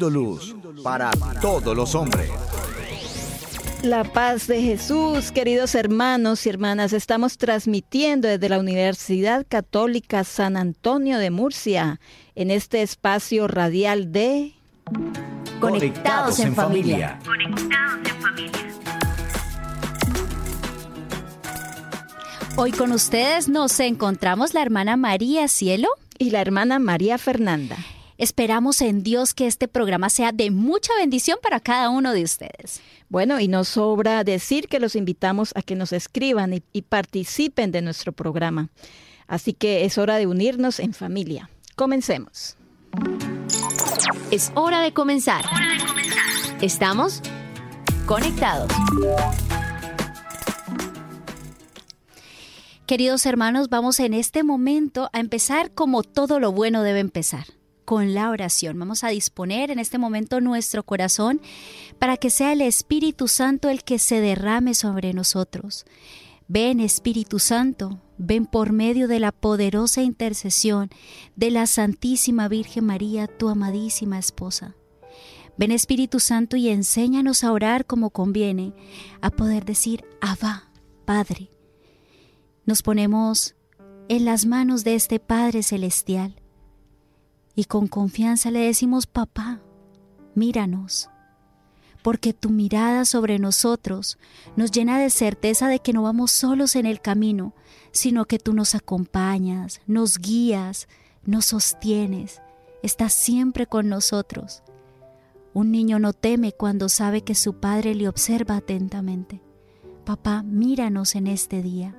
Siendo luz para todos los hombres. La paz de Jesús, queridos hermanos y hermanas, estamos transmitiendo desde la Universidad Católica San Antonio de Murcia en este espacio radial de Conectados en familia. Conectados en familia. Hoy con ustedes nos encontramos la hermana María Cielo y la hermana María Fernanda. Esperamos en Dios que este programa sea de mucha bendición para cada uno de ustedes. Bueno, y nos sobra decir que los invitamos a que nos escriban y, y participen de nuestro programa. Así que es hora de unirnos en familia. Comencemos. Es hora de comenzar. Estamos conectados. Queridos hermanos, vamos en este momento a empezar como todo lo bueno debe empezar con la oración. Vamos a disponer en este momento nuestro corazón para que sea el Espíritu Santo el que se derrame sobre nosotros. Ven Espíritu Santo, ven por medio de la poderosa intercesión de la Santísima Virgen María, tu amadísima esposa. Ven Espíritu Santo y enséñanos a orar como conviene, a poder decir, Abba, Padre. Nos ponemos en las manos de este Padre Celestial y con confianza le decimos, papá, míranos, porque tu mirada sobre nosotros nos llena de certeza de que no vamos solos en el camino, sino que tú nos acompañas, nos guías, nos sostienes, estás siempre con nosotros. Un niño no teme cuando sabe que su padre le observa atentamente. Papá, míranos en este día.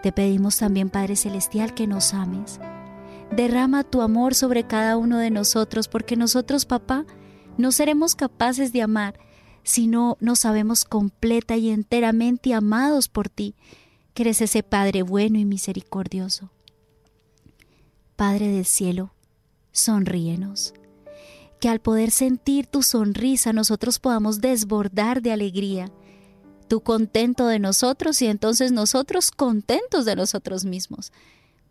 Te pedimos también, Padre Celestial, que nos ames Derrama tu amor sobre cada uno de nosotros, porque nosotros, papá, no seremos capaces de amar si no nos sabemos completa y enteramente amados por ti, que eres ese Padre bueno y misericordioso. Padre del cielo, sonríenos, que al poder sentir tu sonrisa nosotros podamos desbordar de alegría, tú contento de nosotros y entonces nosotros contentos de nosotros mismos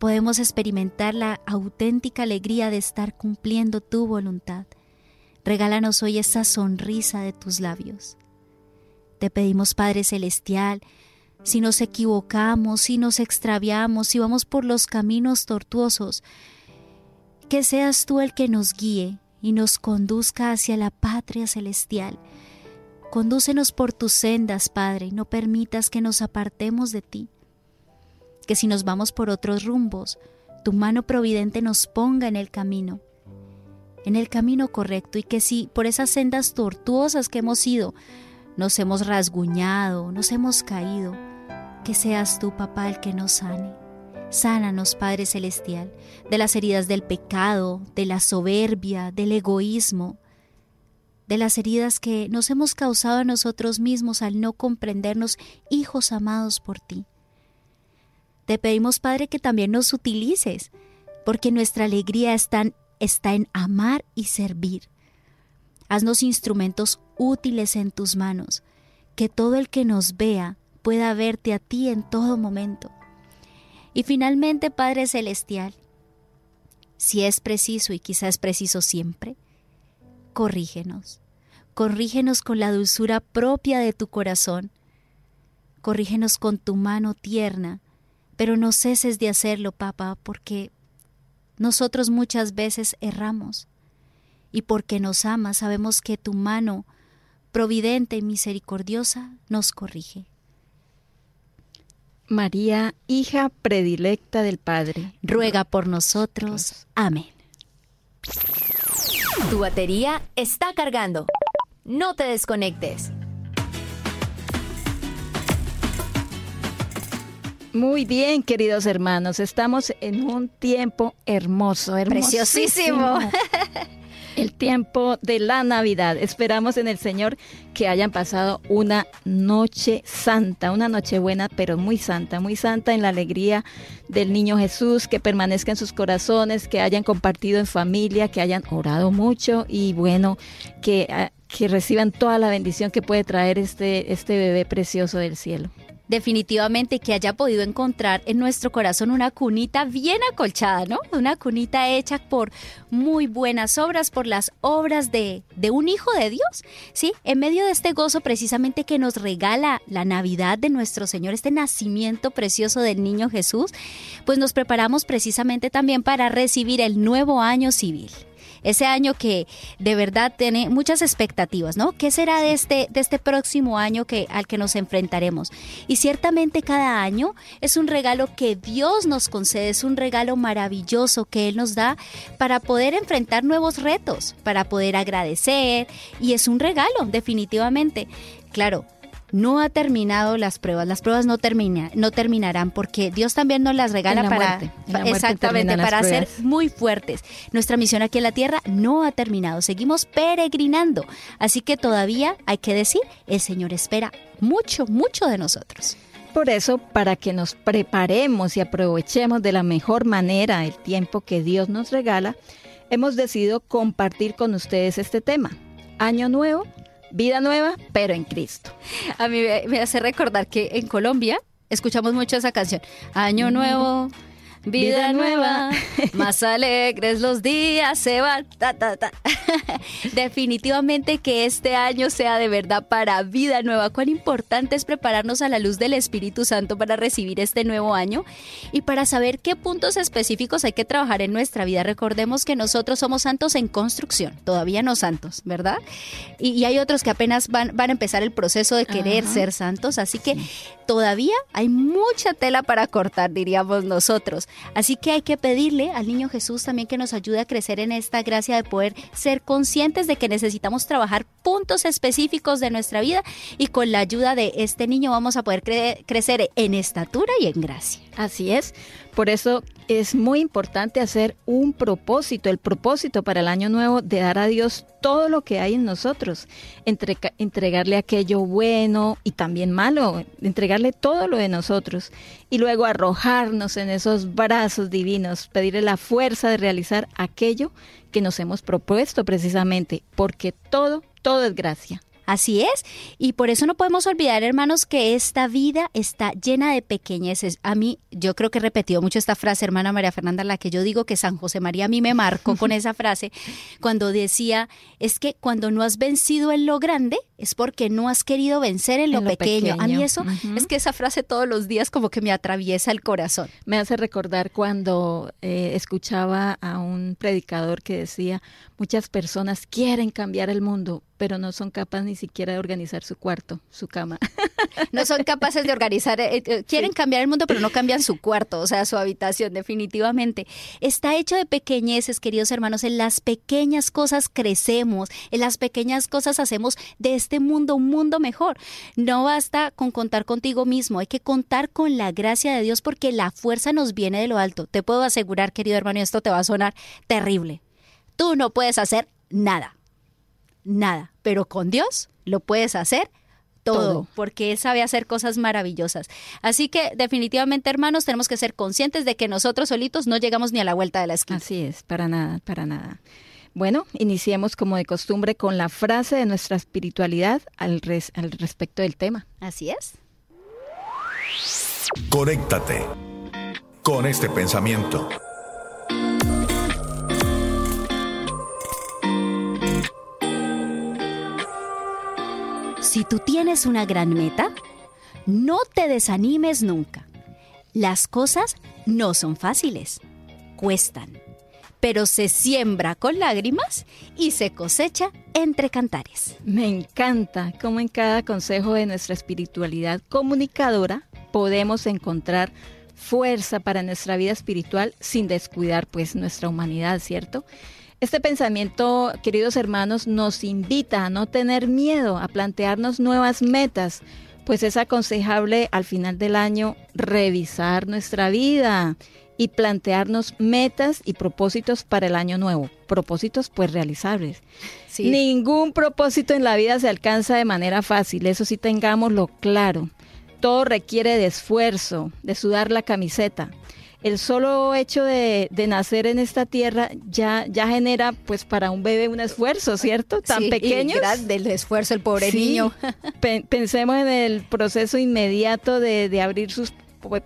podemos experimentar la auténtica alegría de estar cumpliendo tu voluntad. Regálanos hoy esa sonrisa de tus labios. Te pedimos, Padre Celestial, si nos equivocamos, si nos extraviamos, si vamos por los caminos tortuosos, que seas tú el que nos guíe y nos conduzca hacia la patria celestial. Condúcenos por tus sendas, Padre, y no permitas que nos apartemos de ti que si nos vamos por otros rumbos, tu mano providente nos ponga en el camino, en el camino correcto, y que si por esas sendas tortuosas que hemos ido, nos hemos rasguñado, nos hemos caído, que seas tú, papá, el que nos sane. Sánanos, Padre Celestial, de las heridas del pecado, de la soberbia, del egoísmo, de las heridas que nos hemos causado a nosotros mismos al no comprendernos hijos amados por ti. Te pedimos, Padre, que también nos utilices, porque nuestra alegría está en, amar y servir. Haznos instrumentos útiles en tus manos, que todo el que nos vea pueda verte a ti en todo momento. Y finalmente, Padre Celestial, si es preciso y quizás es preciso siempre, corrígenos, corrígenos con la dulzura propia de tu corazón, corrígenos con tu mano tierna, pero no ceses de hacerlo, papá, porque nosotros muchas veces erramos. Y porque nos amas, sabemos que tu mano providente y misericordiosa nos corrige. María, hija predilecta del Padre, ruega por nosotros. Amén. Tu batería está cargando. No te desconectes. Muy bien, queridos hermanos, estamos en un tiempo hermoso, hermosísimo. El tiempo de la Navidad. Esperamos en el Señor que hayan pasado una noche santa, una noche buena, pero muy santa, muy santa en la alegría del niño Jesús, que permanezca en sus corazones, que hayan compartido en familia, que hayan orado mucho y bueno, que, ah, que reciban toda la bendición que puede traer este, este bebé precioso del cielo definitivamente que haya podido encontrar en nuestro corazón una cunita bien acolchada, ¿no? Una cunita hecha por muy buenas obras, por las obras de, de un hijo de Dios, ¿sí? En medio de este gozo precisamente que nos regala la Navidad de nuestro Señor, este nacimiento precioso del niño Jesús, pues nos preparamos precisamente también para recibir el nuevo año civil ese año que de verdad tiene muchas expectativas, ¿no? ¿Qué será de este, de este próximo año que, al que nos enfrentaremos? Y ciertamente cada año es un regalo que Dios nos concede, es un regalo maravilloso que Él nos da para poder enfrentar nuevos retos, para poder agradecer, y es un regalo, definitivamente. Claro, no ha terminado las pruebas, las pruebas no, termina, no terminarán porque Dios también nos las regala para, exactamente, para ser muy fuertes. Nuestra misión aquí en la tierra no ha terminado, seguimos peregrinando, así que todavía hay que decir, el Señor espera mucho, mucho de nosotros. Por eso, para que nos preparemos y aprovechemos de la mejor manera el tiempo que Dios nos regala, hemos decidido compartir con ustedes este tema. Año nuevo, vida nueva, pero en Cristo. A mí me hace recordar que en Colombia escuchamos mucho esa canción. Año nuevo vida, nueva, más alegres los días se van. Ta, ta, ta. Definitivamente que este año sea de verdad para vida nueva. Cuán importante es prepararnos a la luz del Espíritu Santo para recibir este nuevo año y para saber qué puntos específicos hay que trabajar en nuestra vida. Recordemos que nosotros somos santos en construcción, todavía no santos, ¿verdad? Y, hay otros que apenas van, van a empezar el proceso de querer ser santos, así que todavía hay mucha tela para cortar, diríamos nosotros. Así que hay que pedirle al niño Jesús también que nos ayude a crecer en esta gracia de poder ser conscientes de que necesitamos trabajar puntos específicos de nuestra vida y con la ayuda de este niño vamos a poder crecer en estatura y en gracia. Así es. Por eso es muy importante hacer un propósito, el propósito para el año nuevo de dar a Dios todo lo que hay en nosotros, entregarle aquello bueno y también malo, entregarle todo lo de nosotros y luego arrojarnos en esos brazos divinos, pedirle la fuerza de realizar aquello que nos hemos propuesto precisamente, porque todo, todo es gracia. Así es, y por eso no podemos olvidar, hermanos, que esta vida está llena de pequeñeces. A mí, yo creo que he repetido mucho esta frase, hermana María Fernanda, la que yo digo que San José María a mí me marcó con esa frase, cuando decía, es que cuando no has vencido en lo grande, es porque no has querido vencer en lo, pequeño. A mí eso es que esa frase todos los días como que me atraviesa el corazón. Me hace recordar cuando eh, escuchaba a un predicador que decía, muchas personas quieren cambiar el mundo, pero no son capaces ni siquiera de organizar su cuarto, su cama. No son capaces de organizar, eh, eh, quieren cambiar el mundo, pero no cambian su cuarto, o sea, su habitación, definitivamente. Está hecho de pequeñeces, queridos hermanos, en las pequeñas cosas crecemos, en las pequeñas cosas hacemos de este mundo un mundo mejor. No basta con contar contigo mismo, hay que contar con la gracia de Dios porque la fuerza nos viene de lo alto. Te puedo asegurar, querido hermano, y esto te va a sonar terrible. Tú no puedes hacer nada nada, pero con Dios lo puedes hacer todo, porque Él sabe hacer cosas maravillosas. Así que definitivamente, hermanos, tenemos que ser conscientes de que nosotros solitos no llegamos ni a la vuelta de la esquina. Así es, para nada, para nada. Bueno, iniciemos como de costumbre con la frase de nuestra espiritualidad al, al respecto del tema. Así es. Conéctate con este pensamiento. Si tú tienes una gran meta, no te desanimes nunca. Las cosas no son fáciles, cuestan, pero se siembra con lágrimas y se cosecha entre cantares. Me encanta cómo en cada consejo de nuestra espiritualidad comunicadora podemos encontrar fuerza para nuestra vida espiritual sin descuidar pues nuestra humanidad, ¿cierto? Este pensamiento, queridos hermanos, nos invita a no tener miedo, a plantearnos nuevas metas, pues es aconsejable al final del año revisar nuestra vida y plantearnos metas y propósitos para el año nuevo. Propósitos pues realizables. Ningún propósito en la vida se alcanza de manera fácil, eso sí tengámoslo claro. Todo requiere de esfuerzo, de sudar la camiseta el solo hecho de, nacer en esta tierra ya, ya genera pues para un bebé un esfuerzo, ¿cierto? Tan pequeño. del esfuerzo el pobre niño. pensemos en el proceso inmediato de, de abrir sus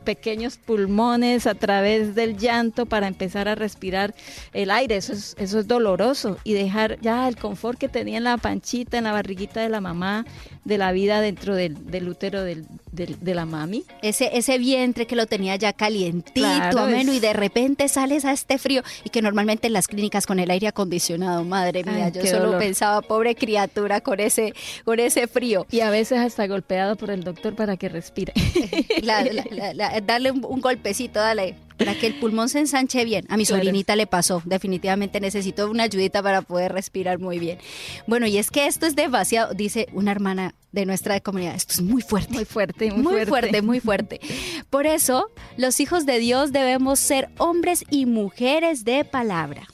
pequeños pulmones a través del llanto para empezar a respirar el aire. Eso es, eso es doloroso. Y dejar ya el confort que tenía en la panchita, en la barriguita de la mamá, de la vida dentro del, útero del, de la mami. Ese, ese vientre que lo tenía ya calientito, ameno, y de repente sales a este frío. Y que normalmente en las clínicas con el aire acondicionado, madre mía, yo solo pensaba, pobre criatura, con ese, con ese frío. Y a veces hasta golpeado por el doctor para que respire. darle un, golpecito, dale, para que el pulmón se ensanche bien. A mi sobrinita le pasó, definitivamente necesito una ayudita para poder respirar muy bien. Bueno, y es que esto es demasiado, dice una hermana de nuestra comunidad, esto es muy fuerte. Muy fuerte, muy, muy fuerte. Muy fuerte, Por eso, los hijos de Dios debemos ser hombres y mujeres de palabra.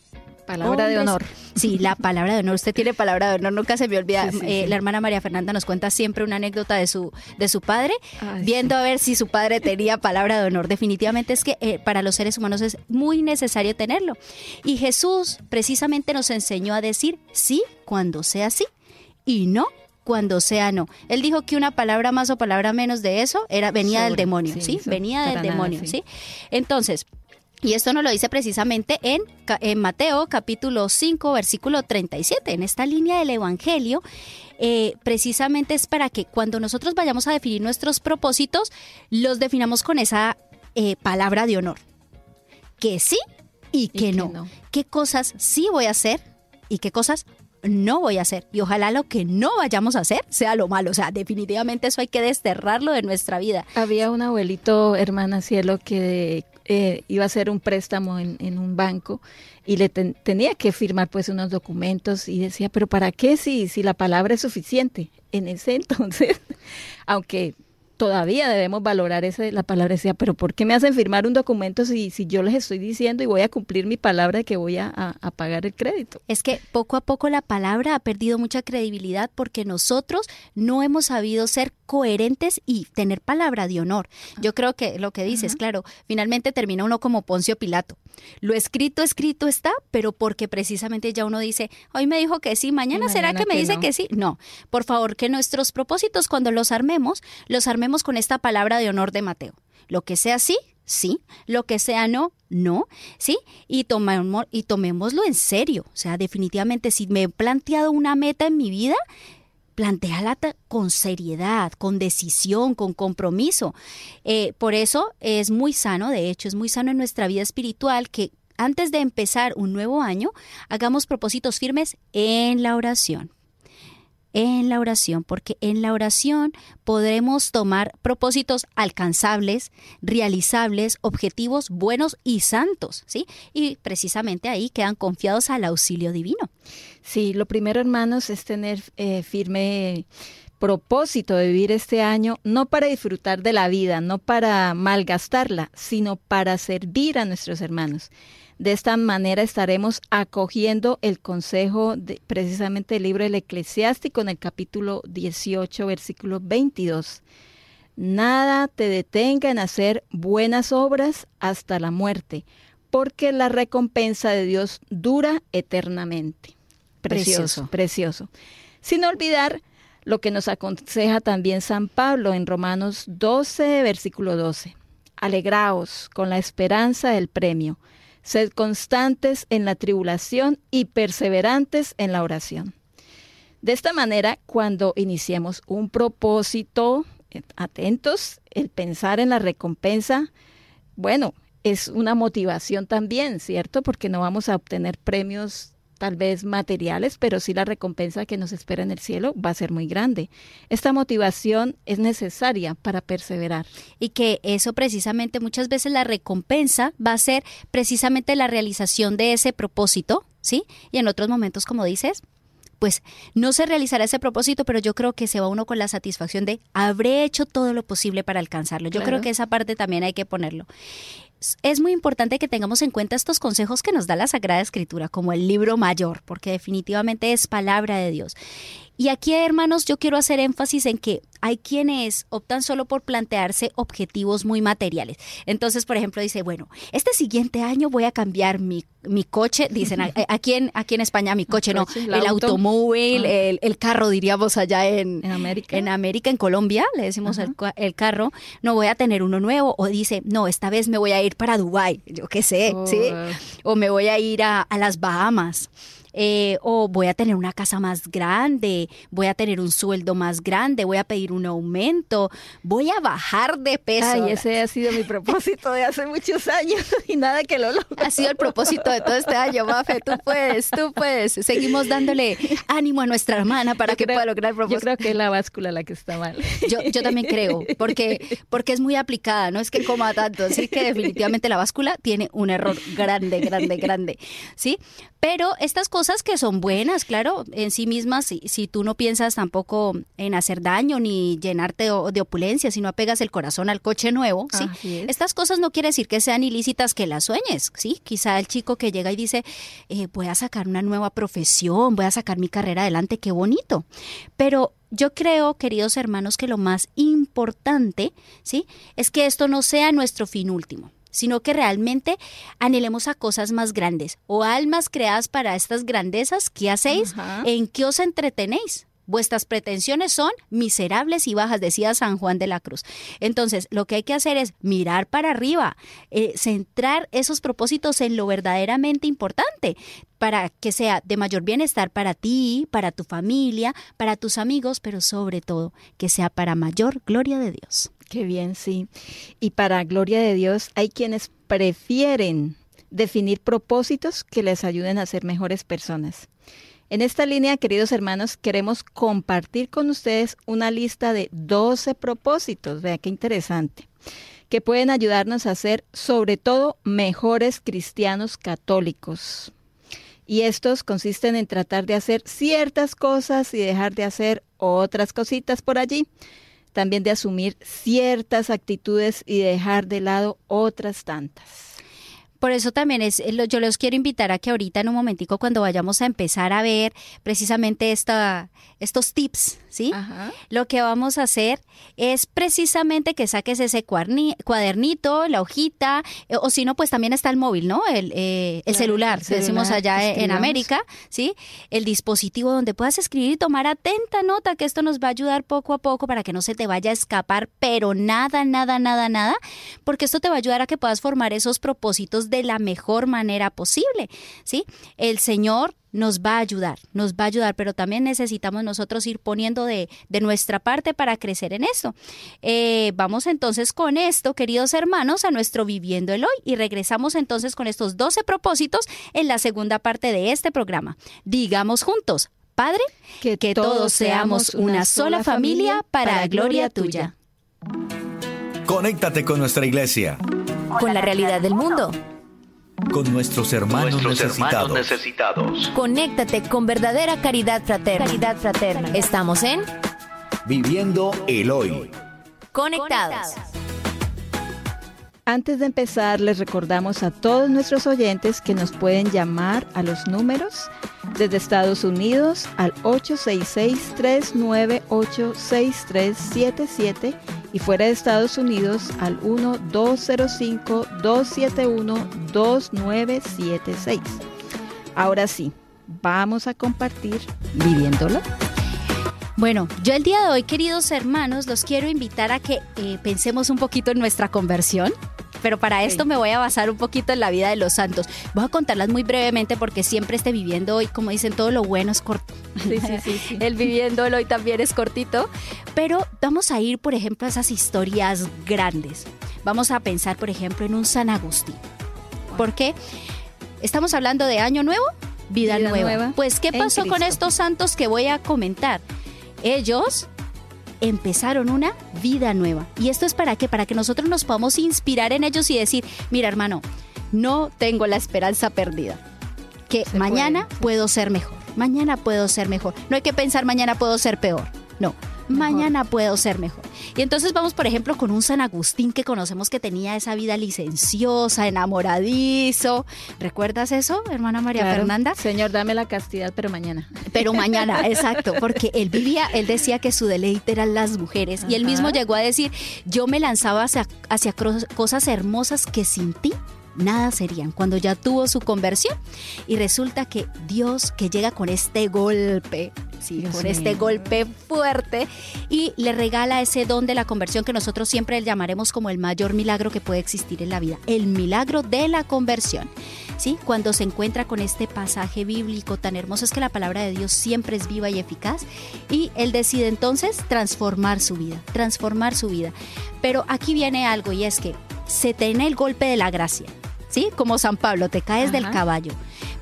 Palabra de honor. Sí, la palabra de honor. Usted tiene palabra de honor, nunca se me olvida. Eh, la hermana María Fernanda nos cuenta siempre una anécdota de su, de su padre, viendo a ver si su padre tenía palabra de honor. Definitivamente es que eh, para los seres humanos es muy necesario tenerlo. Y Jesús precisamente nos enseñó a decir sí cuando sea sí y no cuando sea no. Él dijo que una palabra más o palabra menos de eso era venía del demonio, ¿sí? Venía del demonio, ¿sí? Entonces, y esto nos lo dice precisamente en, en, Mateo capítulo 5, versículo 37. En esta línea del Evangelio, eh, precisamente es para que cuando nosotros vayamos a definir nuestros propósitos, los definamos con esa eh, palabra de honor. Que sí y que, no. no. ¿Qué cosas sí voy a hacer y qué cosas no voy a hacer. Y ojalá lo que no vayamos a hacer sea lo malo. O sea, definitivamente eso hay que desterrarlo de nuestra vida. Había un abuelito, hermana Cielo, que eh, iba a hacer un préstamo en, un banco y le tenía que firmar pues unos documentos y decía, pero ¿para qué si, si la palabra es suficiente? En ese entonces, aunque todavía debemos valorar ese, la palabra decía, pero ¿por qué me hacen firmar un documento si, si yo les estoy diciendo y voy a cumplir mi palabra de que voy a, a, pagar el crédito? Es que poco a poco la palabra ha perdido mucha credibilidad porque nosotros no hemos sabido ser coherentes y tener palabra de honor. Yo creo que lo que dices, claro, finalmente termina uno como Poncio Pilato. Lo escrito, escrito está, pero porque precisamente ya uno dice, hoy me dijo que sí, mañana, será que me dice que sí. No, por favor, que nuestros propósitos cuando los armemos, los armemos con esta palabra de honor de Mateo. Lo que sea sí, sí, lo que sea no, no, ¿sí? Y, tomemos, y tomémoslo en serio. O sea, definitivamente, si me he planteado una meta en mi vida, planteala con seriedad, con decisión, con compromiso. Eh, por eso es muy sano, de hecho, es muy sano en nuestra vida espiritual que antes de empezar un nuevo año, hagamos propósitos firmes en la oración en la oración, porque en la oración podremos tomar propósitos alcanzables, realizables, objetivos buenos y santos, ¿sí? Y precisamente ahí quedan confiados al auxilio divino. Sí, lo primero, hermanos, es tener eh, firme propósito de vivir este año no para disfrutar de la vida, no para malgastarla, sino para servir a nuestros hermanos. De esta manera estaremos acogiendo el consejo de precisamente del libro del Eclesiástico en el capítulo 18, versículo 22. Nada te detenga en hacer buenas obras hasta la muerte, porque la recompensa de Dios dura eternamente. Precioso, precioso. Sin olvidar lo que nos aconseja también San Pablo en Romanos 12, versículo 12. Alegraos con la esperanza del premio Sed constantes en la tribulación y perseverantes en la oración. De esta manera, cuando iniciemos un propósito, eh, atentos, el pensar en la recompensa, bueno, es una motivación también, ¿cierto? Porque no vamos a obtener premios tal vez materiales, pero sí la recompensa que nos espera en el cielo va a ser muy grande. Esta motivación es necesaria para perseverar. Y que eso precisamente muchas veces la recompensa va a ser precisamente la realización de ese propósito, ¿sí? Y en otros momentos, como dices, pues no se realizará ese propósito, pero yo creo que se va uno con la satisfacción de habré hecho todo lo posible para alcanzarlo. Yo creo que esa parte también hay que ponerlo es muy importante que tengamos en cuenta estos consejos que nos da la Sagrada Escritura, como el libro mayor, porque definitivamente es palabra de Dios. Y aquí, hermanos, yo quiero hacer énfasis en que hay quienes optan solo por plantearse objetivos muy materiales. Entonces, por ejemplo, dice, bueno, este siguiente año voy a cambiar mi, mi coche, dicen aquí en, aquí en España mi coche, no, el, automóvil, ah. el, carro, diríamos allá en, en, América. En América, en Colombia, le decimos el, el, carro, no voy a tener uno nuevo, o dice, no, esta vez me voy a ir para Dubái, yo qué sé, ¿sí? Oh. O me voy a ir a, a las Bahamas. Eh, o voy a tener una casa más grande, voy a tener un sueldo más grande, voy a pedir un aumento, voy a bajar de peso. Ay, ese ha sido mi propósito de hace muchos años y nada que lo logre. Ha sido el propósito de todo este año, Mafe, tú puedes, tú puedes. Seguimos dándole ánimo a nuestra hermana para que pueda lograr el propósito. Yo creo que es la báscula la que está mal. Yo, yo también creo, porque, porque es muy aplicada, no es que coma tanto, sí que definitivamente la báscula tiene un error grande, grande, grande, ¿sí? Pero estas cosas que son buenas, claro, en sí mismas, si, si tú no piensas tampoco en hacer daño ni llenarte de, opulencia, si no apegas el corazón al coche nuevo, ¿sí? Estas cosas no quiere decir que sean ilícitas que las sueñes, ¿sí? Quizá el chico que llega y dice, eh, voy a sacar una nueva profesión, voy a sacar mi carrera adelante, qué bonito. Pero yo creo, queridos hermanos, que lo más importante, ¿sí? Es que esto no sea nuestro fin último sino que realmente anhelemos a cosas más grandes o almas creadas para estas grandezas. ¿Qué hacéis? ¿En qué os entretenéis? Vuestras pretensiones son miserables y bajas, decía San Juan de la Cruz. Entonces, lo que hay que hacer es mirar para arriba, eh, centrar esos propósitos en lo verdaderamente importante para que sea de mayor bienestar para ti, para tu familia, para tus amigos, pero sobre todo que sea para mayor gloria de Dios. Qué bien, sí. Y para gloria de Dios hay quienes prefieren definir propósitos que les ayuden a ser mejores personas. En esta línea, queridos hermanos, queremos compartir con ustedes una lista de 12 propósitos, vea qué interesante, que pueden ayudarnos a ser sobre todo mejores cristianos católicos. Y estos consisten en tratar de hacer ciertas cosas y dejar de hacer otras cositas por allí también de asumir ciertas actitudes y dejar de lado otras tantas. Por eso también es, eh, yo los quiero invitar a que ahorita en un momentico cuando vayamos a empezar a ver precisamente esta, estos tips, ¿sí? Lo que vamos a hacer es precisamente que saques ese cuadernito, la hojita, eh, o si no, pues también está el móvil, ¿no? El, eh, el celular, decimos allá en América, ¿sí? El dispositivo donde puedas escribir y tomar atenta nota, que esto nos va a ayudar poco a poco para que no se te vaya a escapar, pero nada, nada, nada, nada, porque esto te va a ayudar a que puedas formar esos propósitos de la mejor manera posible, ¿sí? El Señor nos va a ayudar, nos va a ayudar, pero también necesitamos nosotros ir poniendo de, nuestra parte para crecer en esto. Eh, vamos entonces con esto, queridos hermanos, a nuestro Viviendo el Hoy y regresamos entonces con estos 12 propósitos en la segunda parte de este programa. Digamos juntos, Padre, que, todos seamos una sola familia para la gloria tuya. Conéctate con nuestra iglesia. Con la realidad del mundo con nuestros hermanos, necesitados. Conéctate con verdadera caridad fraterna. Caridad fraterna. Estamos en Viviendo el Hoy. Conectados. Antes de empezar, les recordamos a todos nuestros oyentes que nos pueden llamar a los números desde Estados Unidos al 866-398-6377 y fuera de Estados Unidos al 1-205-271-2976. Ahora sí, vamos a compartir viviéndolo. Bueno, yo el día de hoy, queridos hermanos, los quiero invitar a que eh, pensemos un poquito en nuestra conversión pero para esto me voy a basar un poquito en la vida de los santos. Voy a contarlas muy brevemente porque siempre esté viviendo hoy, como dicen, todo lo bueno es corto. Sí, sí, sí, El viviendo hoy también es cortito, pero vamos a ir, por ejemplo, a esas historias grandes. Vamos a pensar, por ejemplo, en un San Agustín. ¿Por qué? Estamos hablando de año nuevo, vida, nueva. Pues, ¿qué pasó con estos santos que voy a comentar? Ellos empezaron una vida nueva. ¿Y esto es para qué? Para que nosotros nos podamos inspirar en ellos y decir, mira hermano, no tengo la esperanza perdida. que mañana puedo ser mejor, mañana puedo ser mejor. No hay que pensar mañana puedo ser peor, no, mañana puedo ser mejor. Y entonces vamos, por ejemplo, con un San Agustín que conocemos que tenía esa vida licenciosa, enamoradizo. ¿Recuerdas eso, hermana María Fernanda? Señor, dame la castidad, pero mañana. Pero mañana, exacto, porque él vivía, él decía que su deleite eran las mujeres. Y él mismo llegó a decir, yo me lanzaba hacia, hacia cosas hermosas que sin ti nada serían cuando ya tuvo su conversión. Y resulta que Dios que llega con este golpe, sí, con este golpe fuerte y le regala ese don de la conversión que nosotros siempre llamaremos como el mayor milagro que puede existir en la vida, el milagro de la conversión. ¿Sí? Cuando se encuentra con este pasaje bíblico tan hermoso es que la palabra de Dios siempre es viva y eficaz y él decide entonces transformar su vida, transformar su vida. Pero aquí viene algo y es que se tiene el golpe de la gracia. ¿Sí? Como San Pablo, te caes del caballo.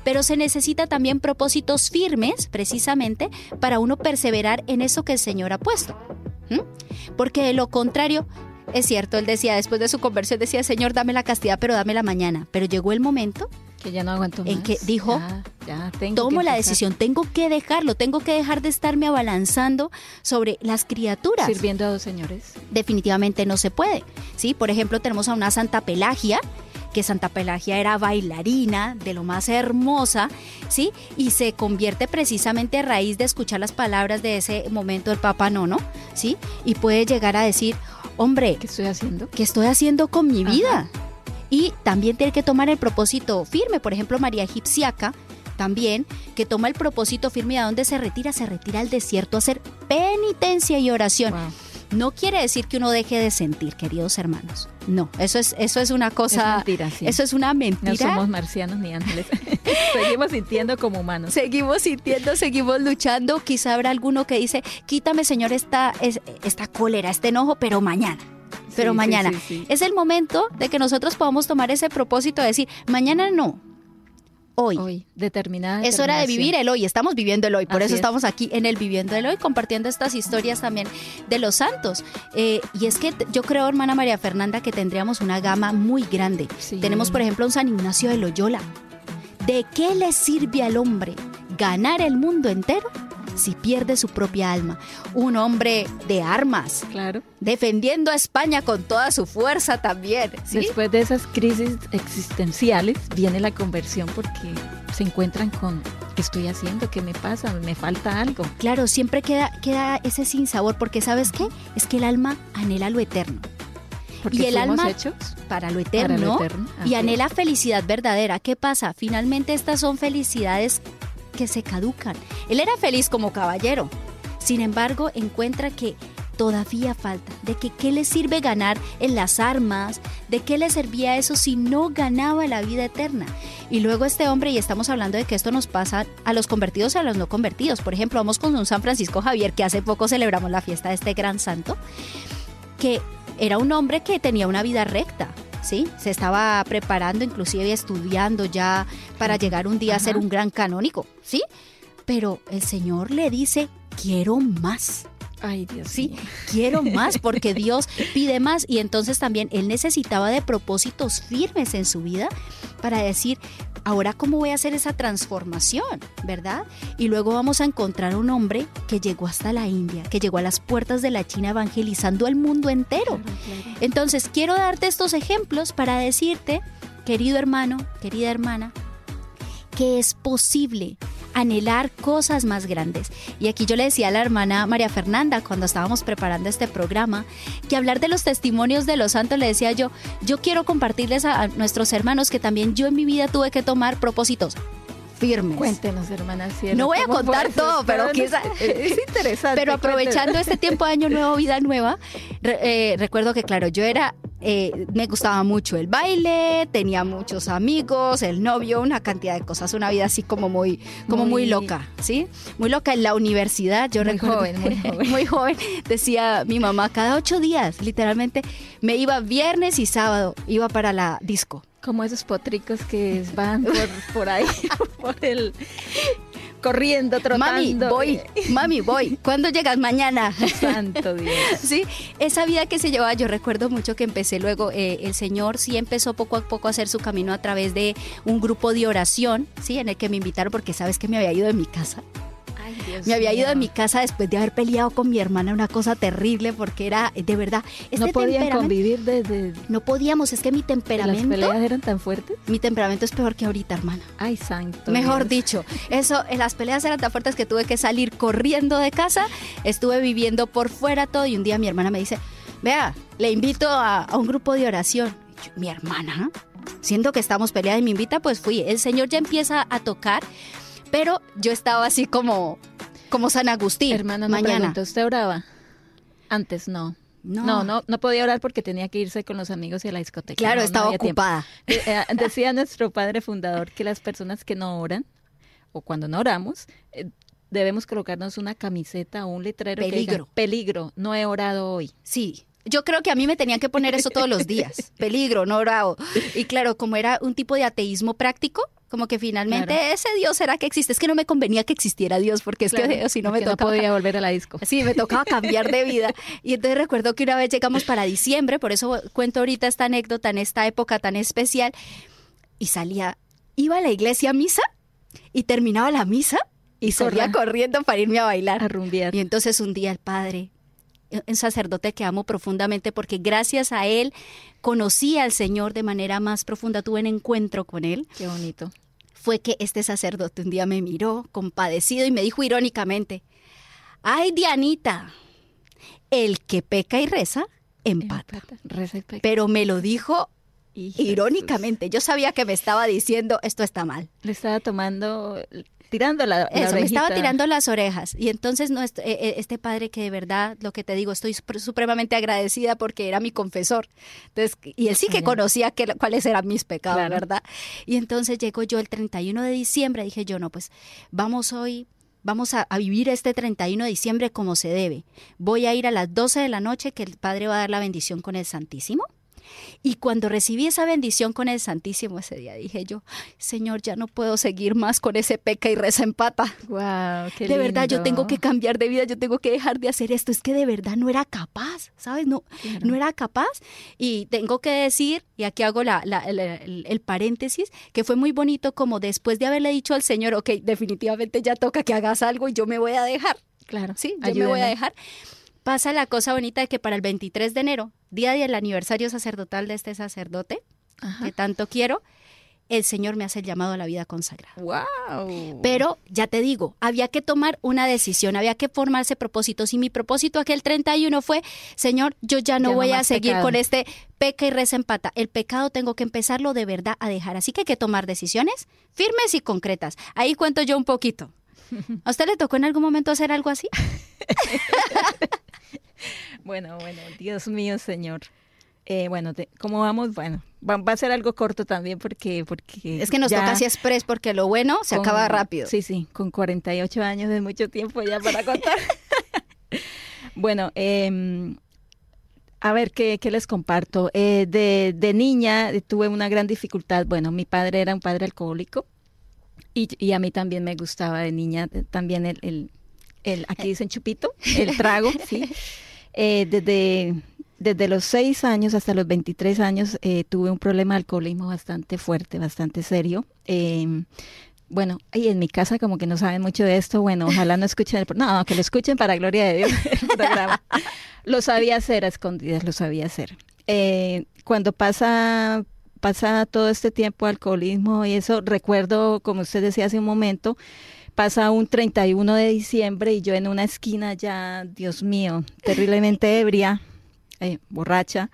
Pero se necesita también propósitos firmes, precisamente, para uno perseverar en eso que el Señor ha puesto. Porque de lo contrario, es cierto, él decía, después de su conversión, decía, Señor, dame la castidad, pero dame la mañana. Pero llegó el momento que ya no aguanto En que dijo, tomo la decisión, tengo que dejarlo, tengo que dejar de estarme abalanzando sobre las criaturas. Sirviendo a dos señores. Definitivamente no se puede. ¿sí? Por ejemplo, tenemos a una Santa Pelagia, que Santa Pelagia era bailarina, de lo más hermosa, ¿sí? Y se convierte precisamente a raíz de escuchar las palabras de ese momento del Papa Nono, ¿sí? Y puede llegar a decir, hombre, ¿qué estoy haciendo? ¿Qué estoy haciendo con mi vida? Y también tiene que tomar el propósito firme, por ejemplo, María Egipciaca, también, que toma el propósito firme y a dónde se retira, se retira al desierto a hacer penitencia y oración. No quiere decir que uno deje de sentir, queridos hermanos. No, eso es, eso es una cosa. mentira, Eso es una mentira. No somos marcianos ni ángeles. seguimos sintiendo como humanos. Seguimos sintiendo, seguimos luchando. Quizá habrá alguno que dice, quítame, Señor, esta, esta cólera, este enojo, pero mañana pero mañana. es el momento de que nosotros podamos tomar ese propósito de decir, mañana no, hoy. Hoy, determinada. Es hora de vivir el hoy, estamos viviendo el hoy, por eso estamos aquí en el Viviendo el Hoy, compartiendo estas historias también de los santos. Eh, y es que yo creo, hermana María Fernanda, que tendríamos una gama muy grande. Tenemos, por ejemplo, un San Ignacio de Loyola. ¿De qué le sirve al hombre ganar el mundo entero si pierde su propia alma. Un hombre de armas. Claro. Defendiendo a España con toda su fuerza también. Después de esas crisis existenciales viene la conversión porque se encuentran con ¿qué estoy haciendo? ¿Qué me pasa? ¿Me falta algo? Claro, siempre queda, queda ese sinsabor porque ¿sabes qué? Es que el alma anhela lo eterno. y el alma hechos para lo eterno, y anhela felicidad verdadera. ¿Qué pasa? Finalmente estas son felicidades que se caducan. Él era feliz como caballero. Sin embargo, encuentra que todavía falta, de que qué le sirve ganar en las armas, de qué le servía eso si no ganaba la vida eterna. Y luego este hombre, y estamos hablando de que esto nos pasa a los convertidos y a los no convertidos. Por ejemplo, vamos con un San Francisco Javier, que hace poco celebramos la fiesta de este gran santo, que era un hombre que tenía una vida recta, ¿sí? Se estaba preparando, inclusive estudiando ya para llegar un día a ser un gran canónico, ¿sí? Pero el Señor le dice, quiero más. Ay, Dios. Sí, quiero más porque Dios pide más y entonces también él necesitaba de propósitos firmes en su vida para decir, ahora cómo voy a hacer esa transformación, ¿verdad? Y luego vamos a encontrar un hombre que llegó hasta la India, que llegó a las puertas de la China evangelizando al mundo entero. Entonces, quiero darte estos ejemplos para decirte, querido hermano, querida hermana, que es posible anhelar cosas más grandes. Y aquí yo le decía a la hermana María Fernanda cuando estábamos preparando este programa, que hablar de los testimonios de los santos le decía yo, yo quiero compartirles a, nuestros hermanos que también yo en mi vida tuve que tomar propósitos firmes. Cuéntenos, hermana No voy a contar todo, pero quizás es interesante. Pero aprovechando este tiempo de año nuevo, vida nueva, eh, recuerdo que claro, yo era eh, me gustaba mucho el baile, tenía muchos amigos, el novio, una cantidad de cosas, una vida así como muy, como muy, loca, ¿sí? Muy loca en la universidad, yo muy joven, muy joven. muy joven, decía mi mamá, cada ocho días, literalmente, me iba viernes y sábado, iba para la disco. Como esos potricos que van por, por ahí, por el corriendo, trotando. Mami, voy, mami, voy. ¿Cuándo llegas mañana? Santo Dios. Sí, esa vida que se llevaba, yo recuerdo mucho que empecé luego, eh, el Señor sí empezó poco a poco a hacer su camino a través de un grupo de oración, sí, en el que me invitaron porque sabes que me había ido de mi casa me había ido de mi casa después de haber peleado con mi hermana, una cosa terrible porque era, de verdad, este no podían convivir desde... No podíamos, es que mi temperamento... ¿Las peleas eran tan fuertes? Mi temperamento es peor que ahorita, hermana. Ay, santo. Mejor dicho, eso, las peleas eran tan fuertes que tuve que salir corriendo de casa, estuve viviendo por fuera todo y un día mi hermana me dice, vea, le invito a, un grupo de oración. mi hermana, siento que estamos peleadas y me invita, pues fui. El Señor ya empieza a tocar, pero yo estaba así como como San Agustín. Hermana, no mañana. ¿usted oraba? Antes no. No. no. no, podía orar porque tenía que irse con los amigos y a la discoteca. Claro, estaba ocupada. Eh, eh, decía nuestro padre fundador que las personas que no oran, o cuando no oramos, eh, debemos colocarnos una camiseta o un letrero peligro. Que peligro, no he orado hoy. Sí, yo creo que a mí me tenían que poner eso todos los días. Peligro, no orado. Y claro, como era un tipo de ateísmo práctico, como que finalmente ese Dios será que existe. Es que no me convenía que existiera Dios, porque es que si no me tocaba. No podía volver a la disco. Sí, me tocaba cambiar de vida. Y entonces recuerdo que una vez llegamos para diciembre, por eso cuento ahorita esta anécdota en esta época tan especial, y salía, iba a la iglesia a misa y terminaba la misa y salía corriendo para irme a bailar. A rumbear. Y entonces un día el padre un sacerdote que amo profundamente porque gracias a él conocí al Señor de manera más profunda, tuve un encuentro con él. Qué bonito. Fue que este sacerdote un día me miró compadecido y me dijo irónicamente, ay Dianita, el que peca y reza, empata. Reza y peca. Pero me lo dijo irónicamente. Yo sabía que me estaba diciendo, esto está mal. Le estaba tomando tirando la, Eso, me estaba tirando las orejas. Y entonces no, este, este padre que de verdad, lo que te digo, estoy supremamente agradecida porque era mi confesor. Entonces, y él sí que conocía que, cuáles eran mis pecados, ¿verdad? Y entonces llegó yo el 31 de diciembre, dije yo, no, pues vamos hoy vamos a, a, vivir este 31 de diciembre como se debe. Voy a ir a las 12 de la noche que el Padre va a dar la bendición con el Santísimo. Y cuando recibí esa bendición con el Santísimo ese día, dije yo, Señor, ya no puedo seguir más con ese peca y reza en pata. Wow, qué De verdad, yo tengo que cambiar de vida, yo tengo que dejar de hacer esto. Es que de verdad no era capaz, ¿sabes? No, no era capaz. Y tengo que decir, y aquí hago la, el, el, paréntesis, que fue muy bonito como después de haberle dicho al Señor, ok, definitivamente ya toca que hagas algo y yo me voy a dejar. Claro. Sí, yo me voy a dejar pasa la cosa bonita de que para el 23 de enero, día del aniversario sacerdotal de este sacerdote, que tanto quiero, el Señor me hace el llamado a la vida consagrada. Wow. Pero ya te digo, había que tomar una decisión, había que formarse propósitos. Y mi propósito aquel 31 fue, Señor, yo ya no voy a seguir con este peca y reza empata. El pecado tengo que empezarlo de verdad a dejar. Así que hay que tomar decisiones firmes y concretas. Ahí cuento yo un poquito. ¿A usted le tocó en algún momento hacer algo así? bueno, bueno, Dios mío, Señor. Eh, bueno, ¿cómo vamos? Bueno, va, a ser algo corto también porque... porque es que nos toca así express porque lo bueno se acaba rápido. Sí, sí, con 48 años de mucho tiempo ya para contar. bueno, em, a ver, ¿qué, les comparto? Eh, de, de, niña tuve una gran dificultad. Bueno, mi padre era un padre alcohólico y, y a mí también me gustaba de niña también el, el, el aquí dicen chupito, el trago, ¿sí? Eh, desde, desde los 6 años hasta los 23 años eh, tuve un problema de alcoholismo bastante fuerte, bastante serio. Eh, bueno, y en mi casa como que no saben mucho de esto, bueno, ojalá no escuchen el no, que lo escuchen para gloria de Dios Lo sabía hacer a escondidas, lo sabía hacer. cuando pasa pasa todo este tiempo alcoholismo y eso, recuerdo, como usted decía hace un momento, pasa un 31 de diciembre y yo en una esquina ya, Dios mío, terriblemente ebria, eh, borracha,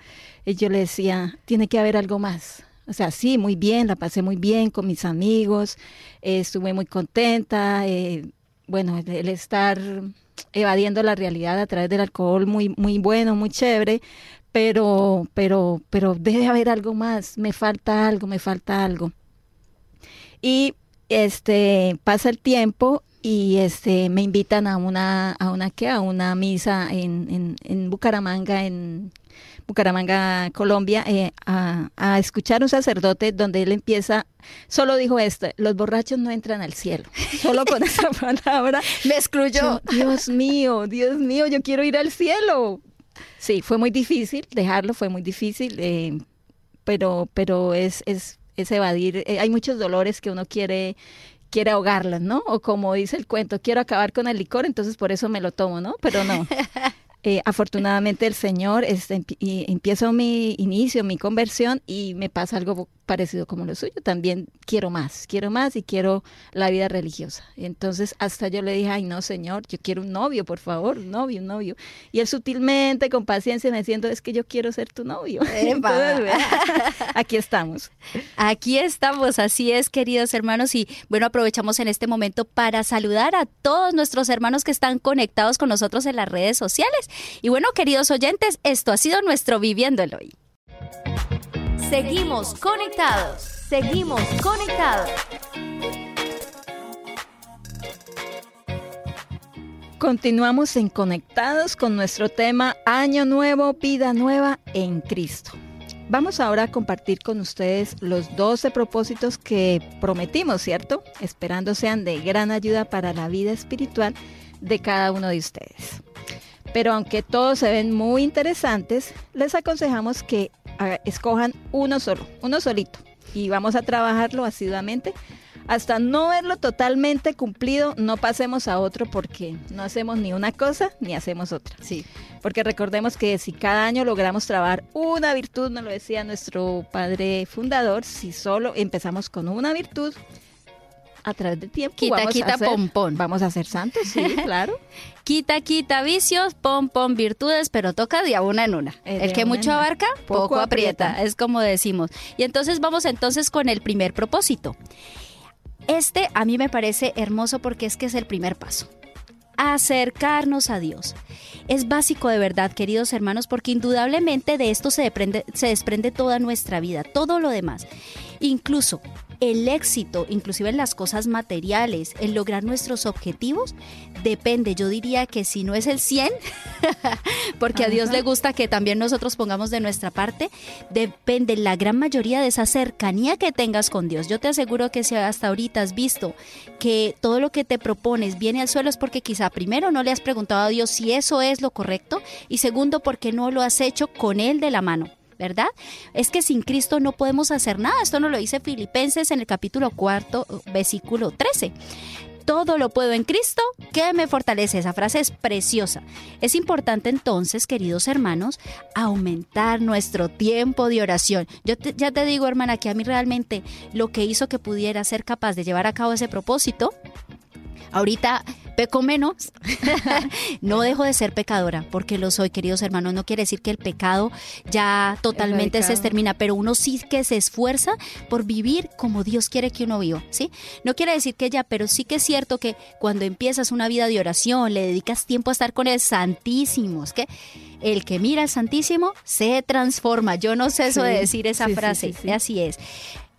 y yo le decía, tiene que haber algo más. O sea, sí, muy bien, la pasé muy bien con mis amigos, eh, estuve muy contenta, eh, bueno, el, estar evadiendo la realidad a través del alcohol muy, muy bueno, muy chévere, pero, pero, pero debe haber algo más, me falta algo, me falta algo. Y este pasa el tiempo y este me invitan a una a una ¿qué? a una misa en, en, en Bucaramanga en Bucaramanga, Colombia, eh, a, a, escuchar un sacerdote donde él empieza, solo dijo esto, los borrachos no entran al cielo. Solo con esa palabra. Me excluyó. Dios mío, Dios mío, yo quiero ir al cielo. Sí, fue muy difícil dejarlo, fue muy difícil, eh, pero, pero es, es, es evadir. Eh, hay muchos dolores que uno quiere quiere ahogarlas, ¿no? O como dice el cuento, quiero acabar con el licor, entonces por eso me lo tomo, ¿no? Pero no. Eh, afortunadamente el Señor este, empiezo mi inicio, mi conversión y me pasa algo parecido como lo suyo. También quiero más, quiero más y quiero la vida religiosa. Entonces hasta yo le dije, ay no, Señor, yo quiero un novio, por favor, un novio, un novio. Y él sutilmente, con paciencia, me diciendo, es que yo quiero ser tu novio. Entonces, aquí estamos. Aquí estamos, así es, queridos hermanos. Y bueno, aprovechamos en este momento para saludar a todos nuestros hermanos que están conectados con nosotros en las redes sociales. Y bueno, queridos oyentes, esto ha sido nuestro Viviéndolo hoy. Seguimos conectados. Seguimos conectados. Continuamos en Conectados con nuestro tema Año Nuevo, Vida Nueva en Cristo. Vamos ahora a compartir con ustedes los 12 propósitos que prometimos, ¿cierto? Esperando sean de gran ayuda para la vida espiritual de cada uno de ustedes. Pero aunque todos se ven muy interesantes, les aconsejamos que escojan uno solo, uno solito. Y vamos a trabajarlo asiduamente. Hasta no verlo totalmente cumplido, no pasemos a otro porque no hacemos ni una cosa ni hacemos otra. Sí. Porque recordemos que si cada año logramos trabajar una virtud, nos lo decía nuestro padre fundador, si solo empezamos con una virtud, a través del tiempo. Quita, vamos quita, a Vamos a ser santos, sí, claro. quita, quita vicios, pom, pom virtudes, pero toca de una en una. el que mucho abarca, poco, aprieta. es como decimos. Y entonces vamos entonces con el primer propósito. Este a mí me parece hermoso porque es que es el primer paso. Acercarnos a Dios. Es básico de verdad, queridos hermanos, porque indudablemente de esto se desprende toda nuestra vida, todo lo demás. Incluso el éxito, inclusive en las cosas materiales, en lograr nuestros objetivos, depende, yo diría que si no es el 100, porque a Dios le gusta que también nosotros pongamos de nuestra parte, depende la gran mayoría de esa cercanía que tengas con Dios. Yo te aseguro que si hasta ahorita has visto que todo lo que te propones viene al suelo es porque quizá primero no le has preguntado a Dios si eso es lo correcto y segundo porque no lo has hecho con Él de la mano. ¿Verdad? Es que sin Cristo no podemos hacer nada. Esto nos lo dice Filipenses en el capítulo cuarto, versículo 13 todo lo puedo en Cristo que me fortalece. Esa frase es preciosa. Es importante entonces, queridos hermanos, aumentar nuestro tiempo de oración. Yo ya te digo, hermana, que a mí realmente lo que hizo que pudiera ser capaz de llevar a cabo ese propósito Ahorita peco menos, no dejo de ser pecadora, porque lo soy, queridos hermanos. No quiere decir que el pecado ya totalmente se extermina, pero uno sí que se esfuerza por vivir como Dios quiere que uno viva, ¿sí? No quiere decir que ya, pero sí que es cierto que cuando empiezas una vida de oración, le dedicas tiempo a estar con el Santísimo, es que el que mira al Santísimo se transforma. Yo no sé eso de decir esa frase, así es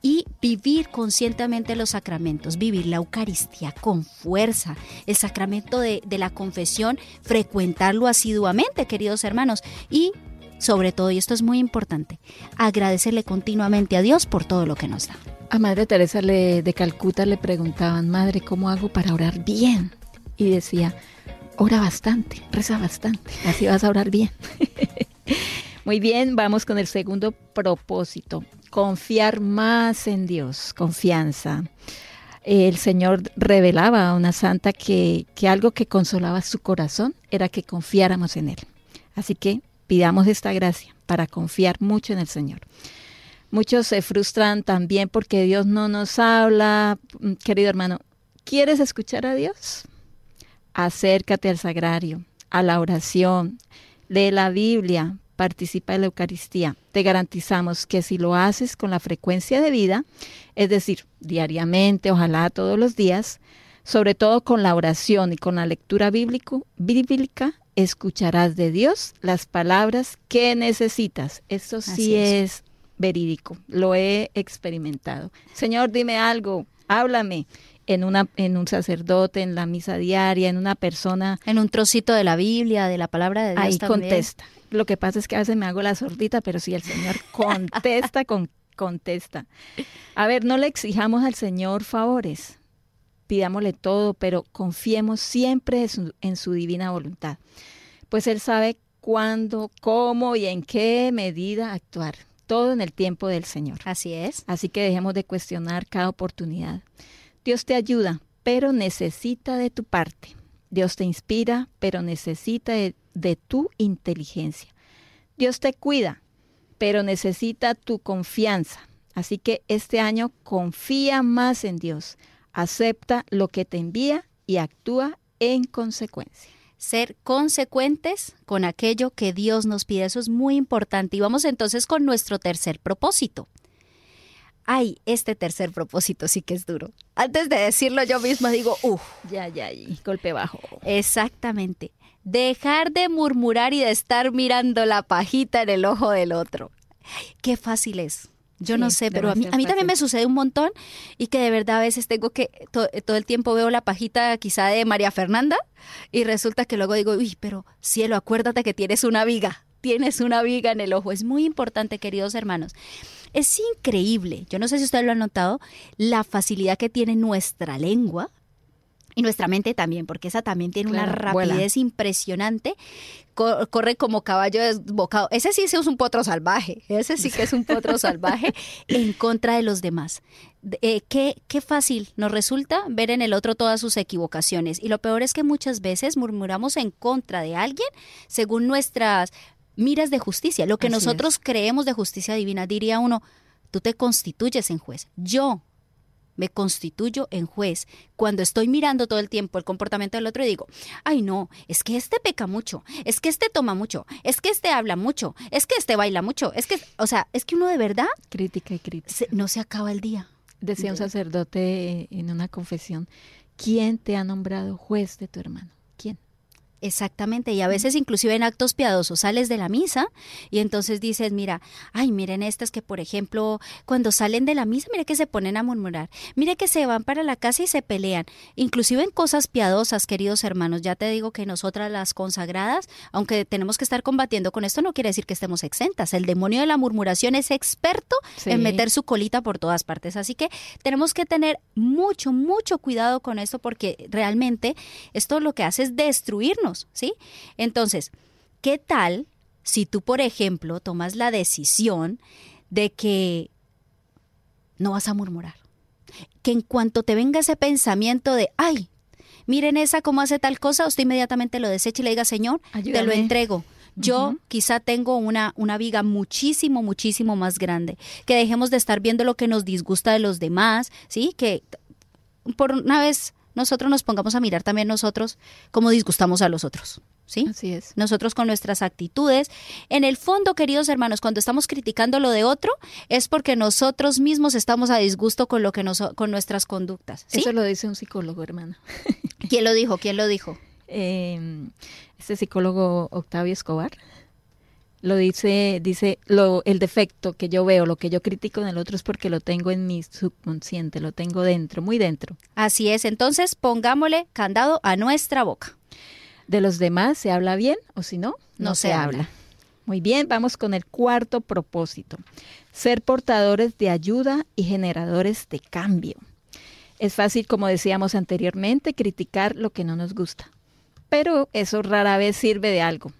y vivir conscientemente los sacramentos, vivir la Eucaristía con fuerza, el sacramento de, la confesión, frecuentarlo asiduamente, queridos hermanos, y sobre todo, y esto es muy importante, agradecerle continuamente a Dios por todo lo que nos da. A Madre Teresa de Calcuta le preguntaban, Madre, ¿cómo hago para orar bien? Y decía, ora bastante, reza bastante, así vas a orar bien. Muy bien, vamos con el segundo propósito, confiar más en Dios, confianza. El Señor revelaba a una santa que, que algo que consolaba su corazón era que confiáramos en Él. Así que pidamos esta gracia para confiar mucho en el Señor. Muchos se frustran también porque Dios no nos habla. Querido hermano, ¿quieres escuchar a Dios? Acércate al sagrario, a la oración, lee la Biblia, participa en la Eucaristía, te garantizamos que si lo haces con la frecuencia de vida, es decir, diariamente, ojalá todos los días, sobre todo con la oración y con la lectura bíblico, bíblica, escucharás de Dios las palabras que necesitas. Esto sí es. es verídico, lo he experimentado. Señor, dime algo, háblame en, una, en un sacerdote, en la misa diaria, en una persona. En un trocito de la Biblia, de la palabra de Dios. Ahí contesta. Lo que pasa es que a veces me hago la sordita, pero si el Señor contesta, con, contesta. A ver, no le exijamos al Señor favores, pidámosle todo, pero confiemos siempre en su, en su divina voluntad. Pues Él sabe cuándo, cómo y en qué medida actuar. Todo en el tiempo del Señor. Así es. Así que dejemos de cuestionar cada oportunidad. Dios te ayuda, pero necesita de tu parte. Dios te inspira, pero necesita de, tu inteligencia. Dios te cuida, pero necesita tu confianza. Así que este año confía más en Dios, acepta lo que te envía y actúa en consecuencia. Ser consecuentes con aquello que Dios nos pide, eso es muy importante. Y vamos entonces con nuestro tercer propósito ay, este tercer propósito sí que es duro. Antes de decirlo yo misma digo, uff, ya, ya, golpe bajo. Exactamente. Dejar de murmurar y de estar mirando la pajita en el ojo del otro. Qué fácil es. Yo no sé, pero a mí, a mí también me sucede un montón y que de verdad a veces tengo que, todo el tiempo veo la pajita quizá de María Fernanda y resulta que luego digo, uy, pero cielo, acuérdate que tienes una viga, tienes una viga en el ojo. Es muy importante, queridos hermanos. Es increíble, yo no sé si usted lo ha notado, la facilidad que tiene nuestra lengua y nuestra mente también, porque esa también tiene una rapidez impresionante, corre como caballo desbocado. Ese sí es un potro salvaje, ese sí que es un potro salvaje en contra de los demás. Eh, qué, qué fácil nos resulta ver en el otro todas sus equivocaciones. Y lo peor es que muchas veces murmuramos en contra de alguien según nuestras miras de justicia, lo que nosotros creemos de justicia divina. Diría uno, tú te constituyes en juez. Yo me constituyo en juez cuando estoy mirando todo el tiempo el comportamiento del otro y digo, ay no, es que este peca mucho, es que este toma mucho, es que este habla mucho, es que este baila mucho, es que, o sea, es que uno de verdad... Crítica y crítica. no se acaba el día. Decía un sacerdote en una confesión, ¿quién te ha nombrado juez de tu hermano? Exactamente, y a veces inclusive en actos piadosos sales de la misa y entonces dices, mira, ay, miren estas que por ejemplo cuando salen de la misa, mire que se ponen a murmurar, mire que se van para la casa y se pelean, inclusive en cosas piadosas, queridos hermanos, ya te digo que nosotras las consagradas, aunque tenemos que estar combatiendo con esto, no quiere decir que estemos exentas, el demonio de la murmuración es experto en meter su colita por todas partes, así que tenemos que tener mucho, mucho cuidado con esto porque realmente esto lo que hace es destruirnos ¿sí? Entonces, ¿qué tal si tú, por ejemplo, tomas la decisión de que no vas a murmurar? Que en cuanto te venga ese pensamiento de, ay, miren esa cómo hace tal cosa, usted inmediatamente lo desecha y le diga, Señor, te lo entrego. Yo quizá tengo una, una viga muchísimo, muchísimo más grande. Que dejemos de estar viendo lo que nos disgusta de los demás, ¿sí? Que por una vez nosotros nos pongamos a mirar también nosotros cómo disgustamos a los otros. ¿Sí? Así es. Nosotros con nuestras actitudes. En el fondo, queridos hermanos, cuando estamos criticando lo de otro, es porque nosotros mismos estamos a disgusto con lo que nos, con nuestras conductas. Eso lo dice un psicólogo, hermana. ¿Quién lo dijo? ¿Quién lo dijo? Eh, este psicólogo Octavio Escobar lo dice, dice, lo, el defecto que yo veo, lo que yo critico en el otro es porque lo tengo en mi subconsciente, lo tengo dentro, muy dentro. Así es, entonces pongámosle candado a nuestra boca. De los demás se habla bien o si no, no, se, habla. Muy bien, vamos con el cuarto propósito. Ser portadores de ayuda y generadores de cambio. Es fácil, como decíamos anteriormente, criticar lo que no nos gusta, pero eso rara vez sirve de algo.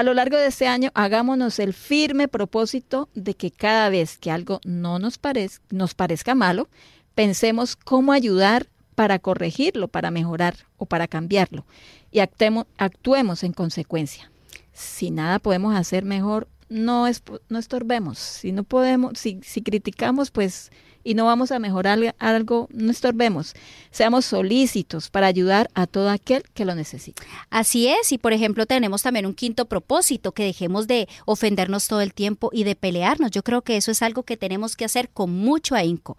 A lo largo de este año, hagámonos el firme propósito de que cada vez que algo no nos, parezca malo, pensemos cómo ayudar para corregirlo, para mejorar o para cambiarlo y actuemos, en consecuencia. Si nada podemos hacer mejor, no, no estorbemos. Si no podemos, si criticamos, pues y no vamos a mejorar algo, no estorbemos. Seamos solícitos para ayudar a todo aquel que lo necesite. Así es, y por ejemplo tenemos también un quinto propósito, que dejemos de ofendernos todo el tiempo y de pelearnos. Yo creo que eso es algo que tenemos que hacer con mucho ahínco.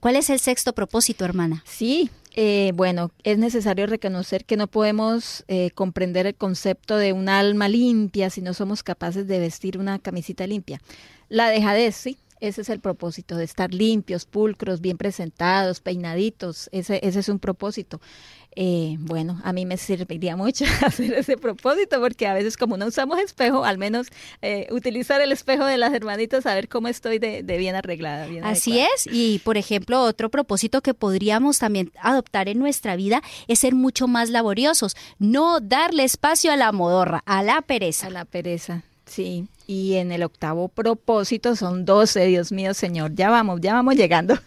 ¿Cuál es el sexto propósito, hermana? Sí, eh, bueno, es necesario reconocer que no podemos eh, comprender el concepto de un alma limpia si no somos capaces de vestir una camisita limpia. La dejadez, sí, Ese es el propósito, de estar limpios, pulcros, bien presentados, peinaditos. Ese, ese es un propósito. Eh, bueno, a mí me serviría mucho hacer ese propósito porque a veces como no usamos espejo, al menos eh, utilizar el espejo de las hermanitas a ver cómo estoy de, bien arreglada. Así es, y por ejemplo, otro propósito que podríamos también adoptar en nuestra vida es ser mucho más laboriosos, no darle espacio a la modorra, a la pereza. A la pereza, sí. Y en el octavo propósito son doce, Dios mío, Señor. Ya vamos, ya vamos llegando.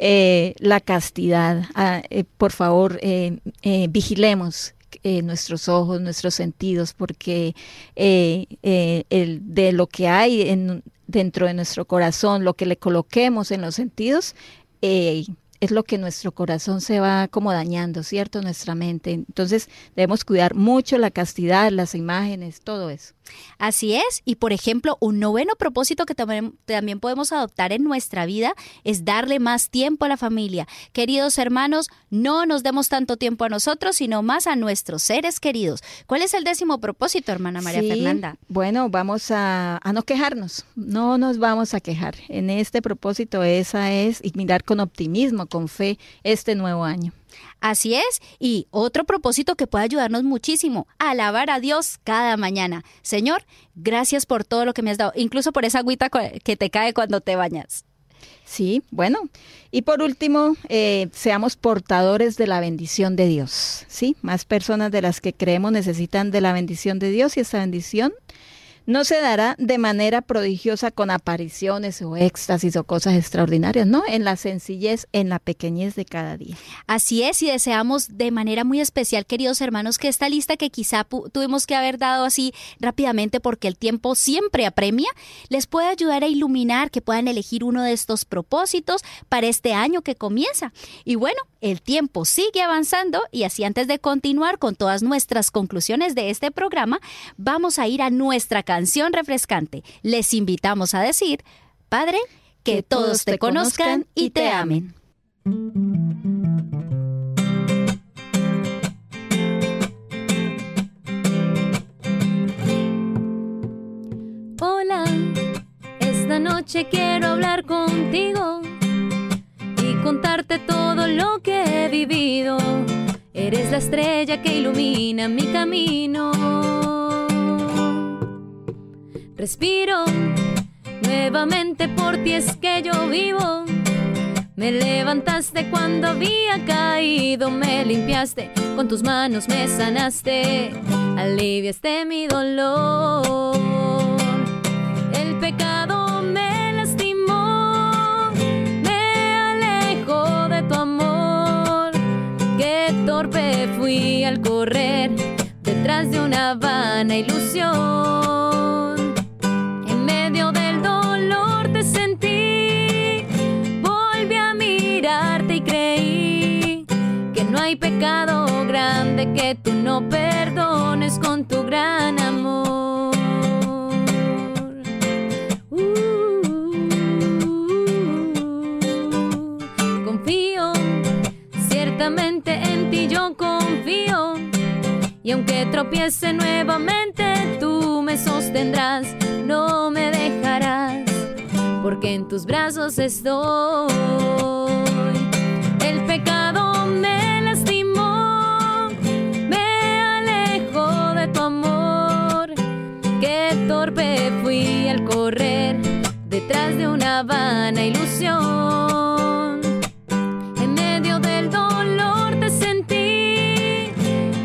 Eh, la castidad. Ah, eh, por favor, eh, vigilemos nuestros ojos, nuestros sentidos, porque el, de lo que hay en, dentro de nuestro corazón, lo que le coloquemos en los sentidos, es lo que nuestro corazón se va como dañando, ¿cierto? Nuestra mente. Entonces debemos cuidar mucho la castidad, las imágenes, todo eso. Así es, y por ejemplo, un noveno propósito que también, también, podemos adoptar en nuestra vida es darle más tiempo a la familia. Queridos hermanos, no nos demos tanto tiempo a nosotros, sino más a nuestros seres queridos. ¿Cuál es el décimo propósito, hermana María Fernanda? Bueno, vamos a, a no quejarnos, no nos vamos a quejar. En este propósito esa es y mirar con optimismo, con fe este nuevo año. Así es, y otro propósito que puede ayudarnos muchísimo, alabar a Dios cada mañana. Señor, gracias por todo lo que me has dado, incluso por esa agüita que te cae cuando te bañas. Sí, bueno. Y por último, eh, seamos portadores de la bendición de Dios. Sí, más personas de las que creemos necesitan de la bendición de Dios y esa bendición no se dará de manera prodigiosa con apariciones o éxtasis o cosas extraordinarias, ¿no? En la sencillez, en la pequeñez de cada día. Así es, y deseamos de manera muy especial, queridos hermanos, que esta lista que quizá tuvimos que haber dado así rápidamente porque el tiempo siempre apremia, les pueda ayudar a iluminar, que puedan elegir uno de estos propósitos para este año que comienza. Y bueno, el tiempo sigue avanzando y así antes de continuar con todas nuestras conclusiones de este programa, vamos a ir a nuestra casa canción refrescante, les invitamos a decir, Padre, que, todos te conozcan y te amen. Hola, esta noche quiero hablar contigo y contarte todo lo que he vivido. Eres la estrella que ilumina mi camino Respiro nuevamente por ti es que yo vivo. Me levantaste cuando había caído, me limpiaste, con tus manos me sanaste, aliviaste mi dolor. El pecado me lastimó, me alejó de tu amor. Qué torpe fui al correr detrás de una vana ilusión. Hay pecado grande que tú no perdones con tu gran amor. Uh, confío, ciertamente en ti yo confío. Y aunque tropiece nuevamente, tú me sostendrás, no me dejarás, porque en tus brazos estoy. Fui al correr detrás de una vana ilusión. En medio del dolor te sentí,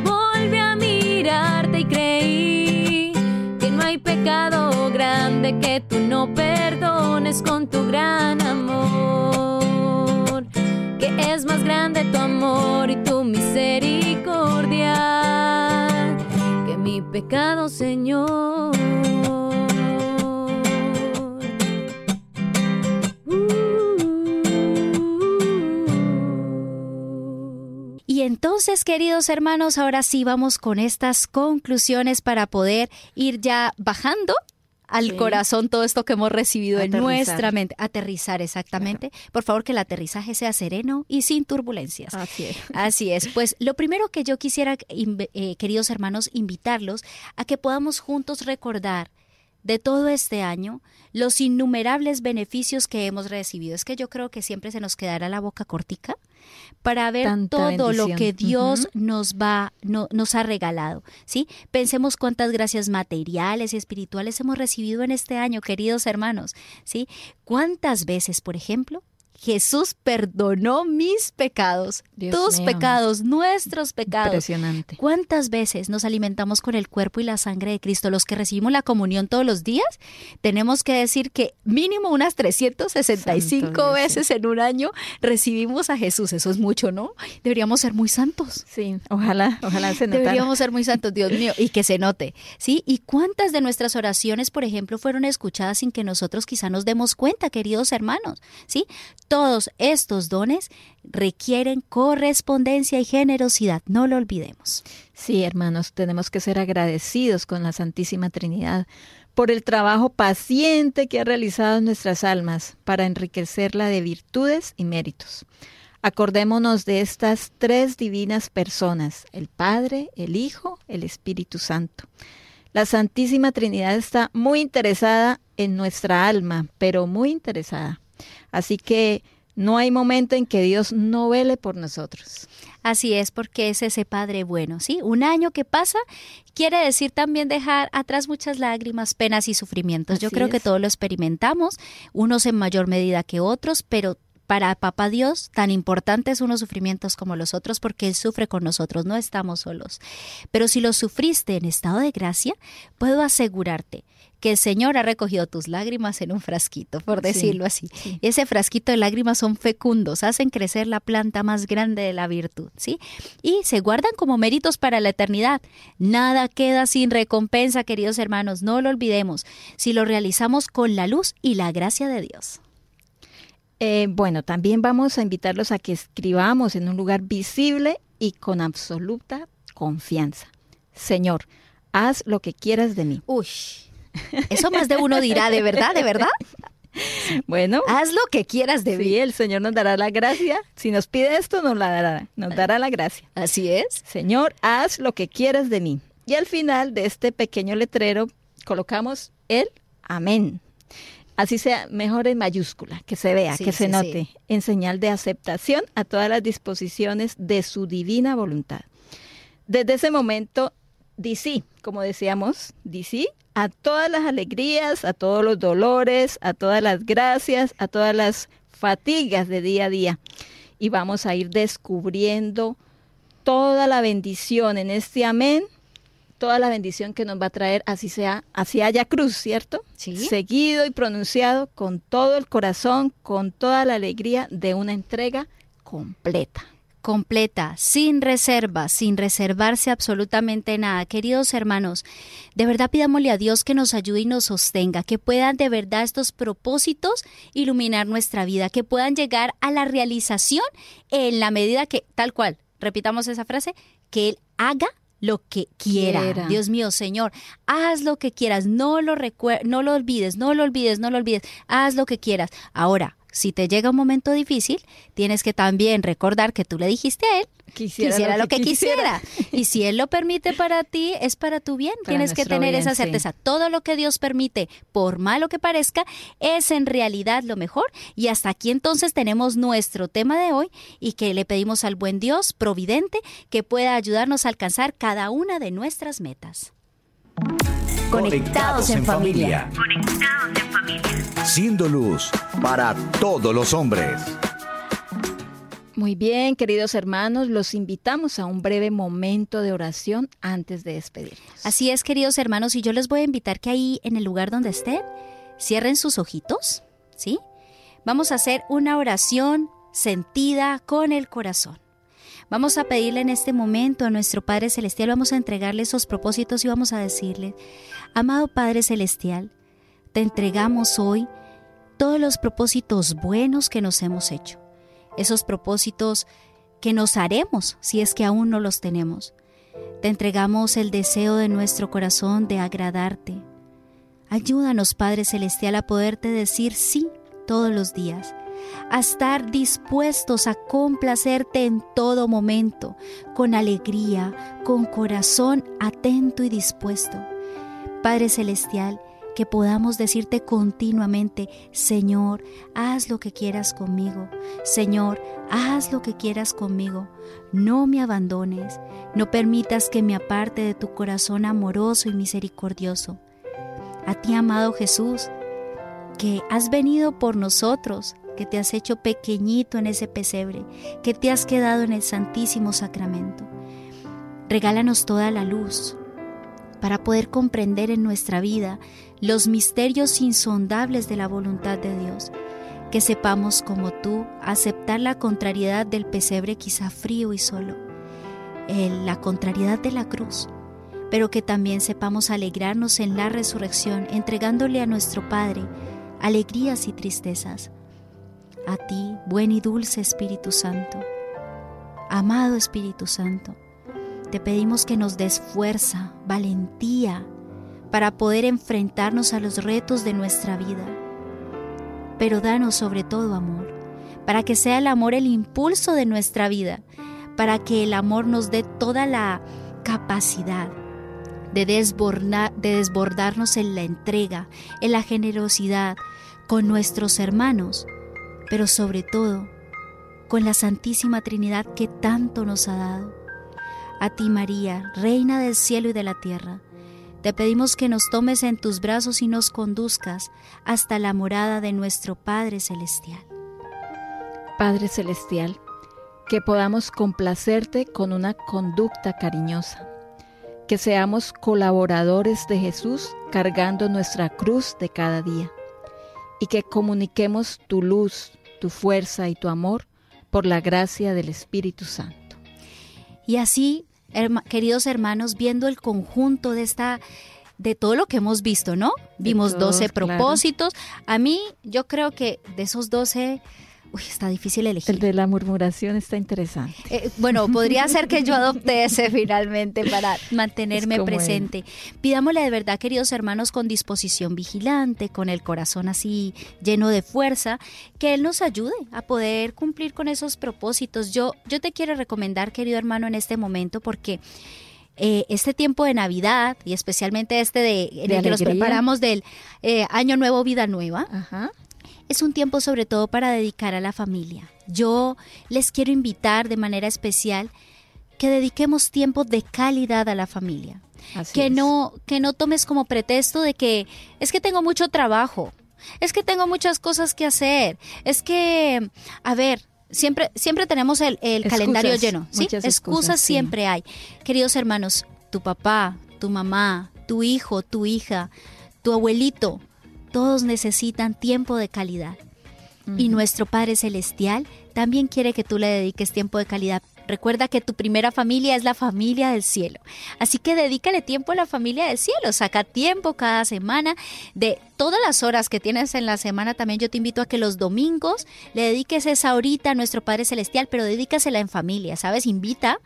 volví a mirarte y creí que no hay pecado grande que tú no perdones con tu gran amor. Que es más grande tu amor y tu misericordia que mi pecado, Señor. Entonces, queridos hermanos, ahora sí vamos con estas conclusiones para poder ir ya bajando al corazón todo esto que hemos recibido en nuestra mente. Aterrizar, exactamente. Por favor, que el aterrizaje sea sereno y sin turbulencias. Así es. Así es. Pues lo primero que yo quisiera, eh, queridos hermanos, invitarlos a que podamos juntos recordar de todo este año, los innumerables beneficios que hemos recibido. Es que yo creo que siempre se nos quedará la boca cortica para ver todo lo que Dios nos va no, nos ha regalado, ¿sí? Pensemos cuántas gracias materiales y espirituales hemos recibido en este año, queridos hermanos, ¿sí? ¿Cuántas veces, por ejemplo, Jesús perdonó mis pecados, tus pecados, nuestros pecados. Impresionante. ¿Cuántas veces nos alimentamos con el cuerpo y la sangre de Cristo? Los que recibimos la comunión todos los días, tenemos que decir que mínimo unas 365 veces en un año recibimos a Jesús. Eso es mucho, ¿no? Deberíamos ser muy santos. Sí, ojalá, ojalá se notara. Deberíamos ser muy santos, Dios mío, y que se note, ¿sí? ¿Y cuántas de nuestras oraciones, por ejemplo, fueron escuchadas sin que nosotros quizá nos demos cuenta, queridos hermanos? ¿Sí? Todos estos dones requieren correspondencia y generosidad, no lo olvidemos. Sí, hermanos, tenemos que ser agradecidos con la Santísima Trinidad por el trabajo paciente que ha realizado en nuestras almas para enriquecerla de virtudes y méritos. Acordémonos de estas tres divinas personas, el Padre, el Hijo, el Espíritu Santo. La Santísima Trinidad está muy interesada en nuestra alma, pero muy interesada. Así que no hay momento en que Dios no vele por nosotros. Así es, porque es ese Padre bueno, ¿sí? Un año que pasa quiere decir también dejar atrás muchas lágrimas, penas y sufrimientos. Yo creo que todos lo experimentamos, unos en mayor medida que otros, pero para Papá Dios, tan importantes unos sufrimientos como los otros, porque Él sufre con nosotros, no estamos solos. Pero si los sufriste en estado de gracia, puedo asegurarte que el Señor ha recogido tus lágrimas en un frasquito, por decirlo así. Ese frasquito de lágrimas son fecundos, hacen crecer la planta más grande de la virtud, ¿sí? Y se guardan como méritos para la eternidad. Nada queda sin recompensa, queridos hermanos, no lo olvidemos, si lo realizamos con la luz y la gracia de Dios. Eh, bueno, también vamos a invitarlos a que escribamos en un lugar visible y con absoluta confianza. Señor, haz lo que quieras de mí. Uy, eso más de uno dirá, ¿de verdad? ¿De verdad? Bueno, haz lo que quieras de mí. el Señor nos dará la gracia. Si nos pide esto, nos la dará, nos dará la gracia. Así es. Señor, haz lo que quieras de mí. Y al final de este pequeño letrero colocamos el amén. Así sea, mejor en mayúscula, que se vea, que se note, en señal de aceptación a todas las disposiciones de su divina voluntad. Desde ese momento, di sí, como decíamos, di sí a todas las alegrías, a todos los dolores, a todas las gracias, a todas las fatigas de día a día. Y vamos a ir descubriendo toda la bendición en este amén, toda la bendición que nos va a traer, así sea, así haya cruz, ¿cierto? Sí. Seguido y pronunciado con todo el corazón, con toda la alegría de una entrega completa completa, sin reserva, sin reservarse absolutamente nada. Queridos hermanos, de verdad pidámosle a Dios que nos ayude y nos sostenga, que puedan de verdad estos propósitos iluminar nuestra vida, que puedan llegar a la realización en la medida que, tal cual, repitamos esa frase, que Él haga lo que quiera. Dios mío, Señor, haz lo que quieras, no lo, no lo olvides, no lo olvides, no lo olvides, haz lo que quieras. Ahora, si te llega un momento difícil, tienes que también recordar que tú le dijiste a él quisiera, lo, que, quisiera. Y si él lo permite para ti, es para tu bien. tienes que tener esa certeza. Todo lo que Dios permite, por malo que parezca, es en realidad lo mejor. Y hasta aquí entonces tenemos nuestro tema de hoy y que le pedimos al buen Dios providente que pueda ayudarnos a alcanzar cada una de nuestras metas. Conectados en familia. Conectados en familia. Siendo luz para todos los hombres. Muy bien, queridos hermanos, los invitamos a un breve momento de oración antes de despedirnos. Así es, queridos hermanos, y yo les voy a invitar que ahí en el lugar donde estén, cierren sus ojitos, ¿sí? Vamos a hacer una oración sentida con el corazón. Vamos a pedirle en este momento a nuestro Padre Celestial, vamos a entregarle esos propósitos y vamos a decirle, amado Padre Celestial, te entregamos hoy todos los propósitos buenos que nos hemos hecho, esos propósitos que nos haremos si es que aún no los tenemos. Te entregamos el deseo de nuestro corazón de agradarte. Ayúdanos, Padre Celestial, a poderte decir sí todos los días a estar dispuestos a complacerte en todo momento, con alegría, con corazón atento y dispuesto. Padre Celestial, que podamos decirte continuamente, Señor, haz lo que quieras conmigo, Señor, haz lo que quieras conmigo, no me abandones, no permitas que me aparte de tu corazón amoroso y misericordioso. A ti, amado Jesús, que has venido por nosotros, que te has hecho pequeñito en ese pesebre, que te has quedado en el Santísimo Sacramento. Regálanos toda la luz para poder comprender en nuestra vida los misterios insondables de la voluntad de Dios, que sepamos como tú aceptar la contrariedad del pesebre quizá frío y solo, la contrariedad de la cruz, pero que también sepamos alegrarnos en la resurrección, entregándole a nuestro Padre alegrías y tristezas. A ti, buen y dulce Espíritu Santo, amado Espíritu Santo, te pedimos que nos des fuerza, valentía, para poder enfrentarnos a los retos de nuestra vida. Pero danos sobre todo amor, para que sea el amor el impulso de nuestra vida, para que el amor nos dé toda la capacidad de, de desbordarnos en la entrega, en la generosidad con nuestros hermanos, pero sobre todo con la Santísima Trinidad que tanto nos ha dado. A ti María, Reina del cielo y de la tierra, te pedimos que nos tomes en tus brazos y nos conduzcas hasta la morada de nuestro Padre Celestial. Padre Celestial, que podamos complacerte con una conducta cariñosa, que seamos colaboradores de Jesús cargando nuestra cruz de cada día, y que comuniquemos tu luz, tu fuerza y tu amor por la gracia del Espíritu Santo. Y así queridos hermanos, viendo el conjunto de esta de todo lo que hemos visto, ¿no? Vimos 12 propósitos. A mí, yo creo que de esos 12 Uy, está difícil elegir. El de la murmuración está interesante. Eh, bueno, podría ser que yo adopte ese finalmente para mantenerme presente. Pidámosle de verdad, queridos hermanos, con disposición vigilante, con el corazón así lleno de fuerza, que Él nos ayude a poder cumplir con esos propósitos. Yo, yo te quiero recomendar, querido hermano, en este momento, porque... Eh, este tiempo de Navidad y especialmente este de, en el que nos preparamos del eh, Año Nuevo, Vida Nueva, Ajá es un tiempo sobre todo para dedicar a la familia. Yo les quiero invitar de manera especial que dediquemos tiempo de calidad a la familia. que no que no tomes como pretexto de que es que tengo mucho trabajo, es que tengo muchas cosas que hacer, es que a ver, siempre siempre tenemos el, calendario lleno, ¿sí? Excusas, siempre hay. Queridos hermanos, tu papá, tu mamá, tu hijo, tu hija, tu abuelito, todos necesitan tiempo de calidad. Y nuestro Padre Celestial también quiere que tú le dediques tiempo de calidad. Recuerda que tu primera familia es la familia del cielo. Así que dedícale tiempo a la familia del cielo. Saca tiempo cada semana de todas las horas que tienes en la semana. También yo te invito a que los domingos le dediques esa horita a nuestro Padre Celestial, pero dedícasela en familia, ¿sabes? Invita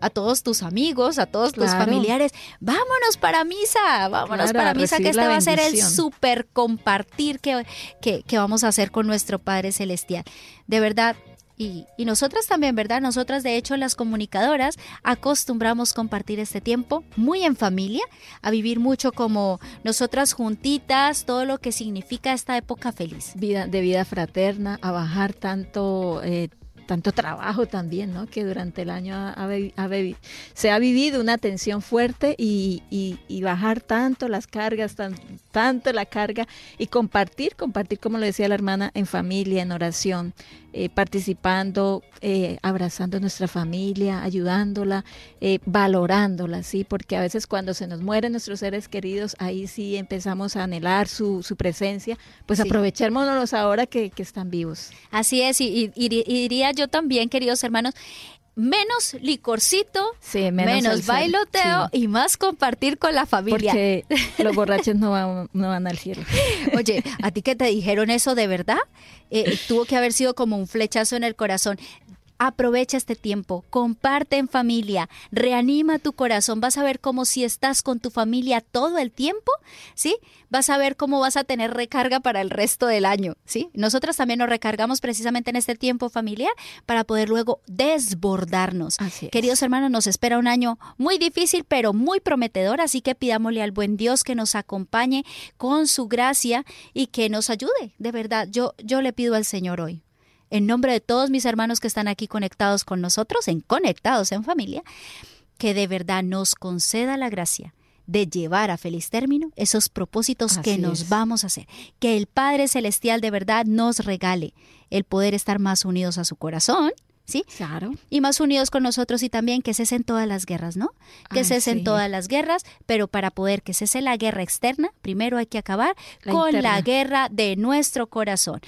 a todos tus amigos, a todos tus familiares, vámonos para misa, vámonos para misa, que este va a ser el súper compartir que, que, que vamos a hacer con nuestro Padre Celestial. De verdad, y, y, nosotras también, ¿verdad? Nosotras, de hecho, las comunicadoras acostumbramos compartir este tiempo muy en familia, a vivir mucho como nosotras juntitas, todo lo que significa esta época feliz. Vida, de vida fraterna, a bajar tanto eh, tanto trabajo también, ¿no? Que durante el año se ha vivido una tensión fuerte y, bajar tanto las cargas, tanto la carga y compartir, compartir, como lo decía la hermana, en familia, en oración. Eh, participando, eh, abrazando a nuestra familia, ayudándola, eh, valorándola, ¿sí? Porque a veces cuando se nos mueren nuestros seres queridos, ahí sí empezamos a anhelar su, su presencia, pues aprovechémonos ahora que, están vivos. Así es, y, diría yo también, queridos hermanos, menos licorcito, menos, bailoteo y más compartir con la familia. Porque los borrachos no van, no van al cielo. Oye, ¿a ti que te dijeron eso de verdad? Eh, tuvo que haber sido como un flechazo en el corazón. Aprovecha este tiempo, comparte en familia, reanima tu corazón, vas a ver cómo si estás con tu familia todo el tiempo, ¿sí? Vas a ver cómo vas a tener recarga para el resto del año, ¿sí? Nosotras también nos recargamos precisamente en este tiempo familiar para poder luego desbordarnos. Queridos hermanos, nos espera un año muy difícil, pero muy prometedor, así que pidámosle al buen Dios que nos acompañe con su gracia y que nos ayude, de verdad. Yo yo le pido al Señor hoy en nombre de todos mis hermanos que están aquí conectados con nosotros, en Conectados en Familia, que de verdad nos conceda la gracia de llevar a feliz término esos propósitos que nos vamos a hacer. Que el Padre Celestial de verdad nos regale el poder estar más unidos a su corazón, ¿sí? Claro. Y más unidos con nosotros y también que cesen todas las guerras, ¿no? Que cesen todas las guerras, pero para poder que cese la guerra externa, primero hay que acabar con la guerra de nuestro corazón.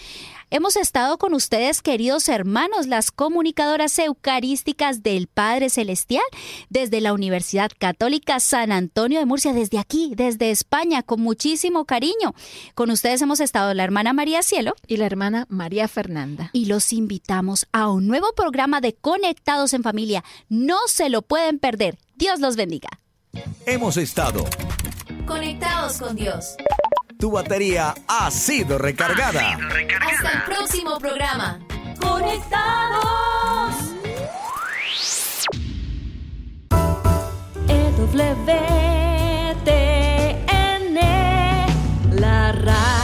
Hemos estado con ustedes, queridos hermanos, las comunicadoras eucarísticas del Padre Celestial, desde la Universidad Católica San Antonio de Murcia, desde aquí, desde España, con muchísimo cariño. Con ustedes hemos estado la hermana María Cielo y la hermana María Fernanda. Y los invitamos a un nuevo programa programa de Conectados en Familia. No se lo pueden perder. Dios los bendiga. Hemos estado conectados con Dios. Tu batería ha sido recargada. Ha sido recargada. Hasta el próximo programa. Conectados. EWTN, la radio.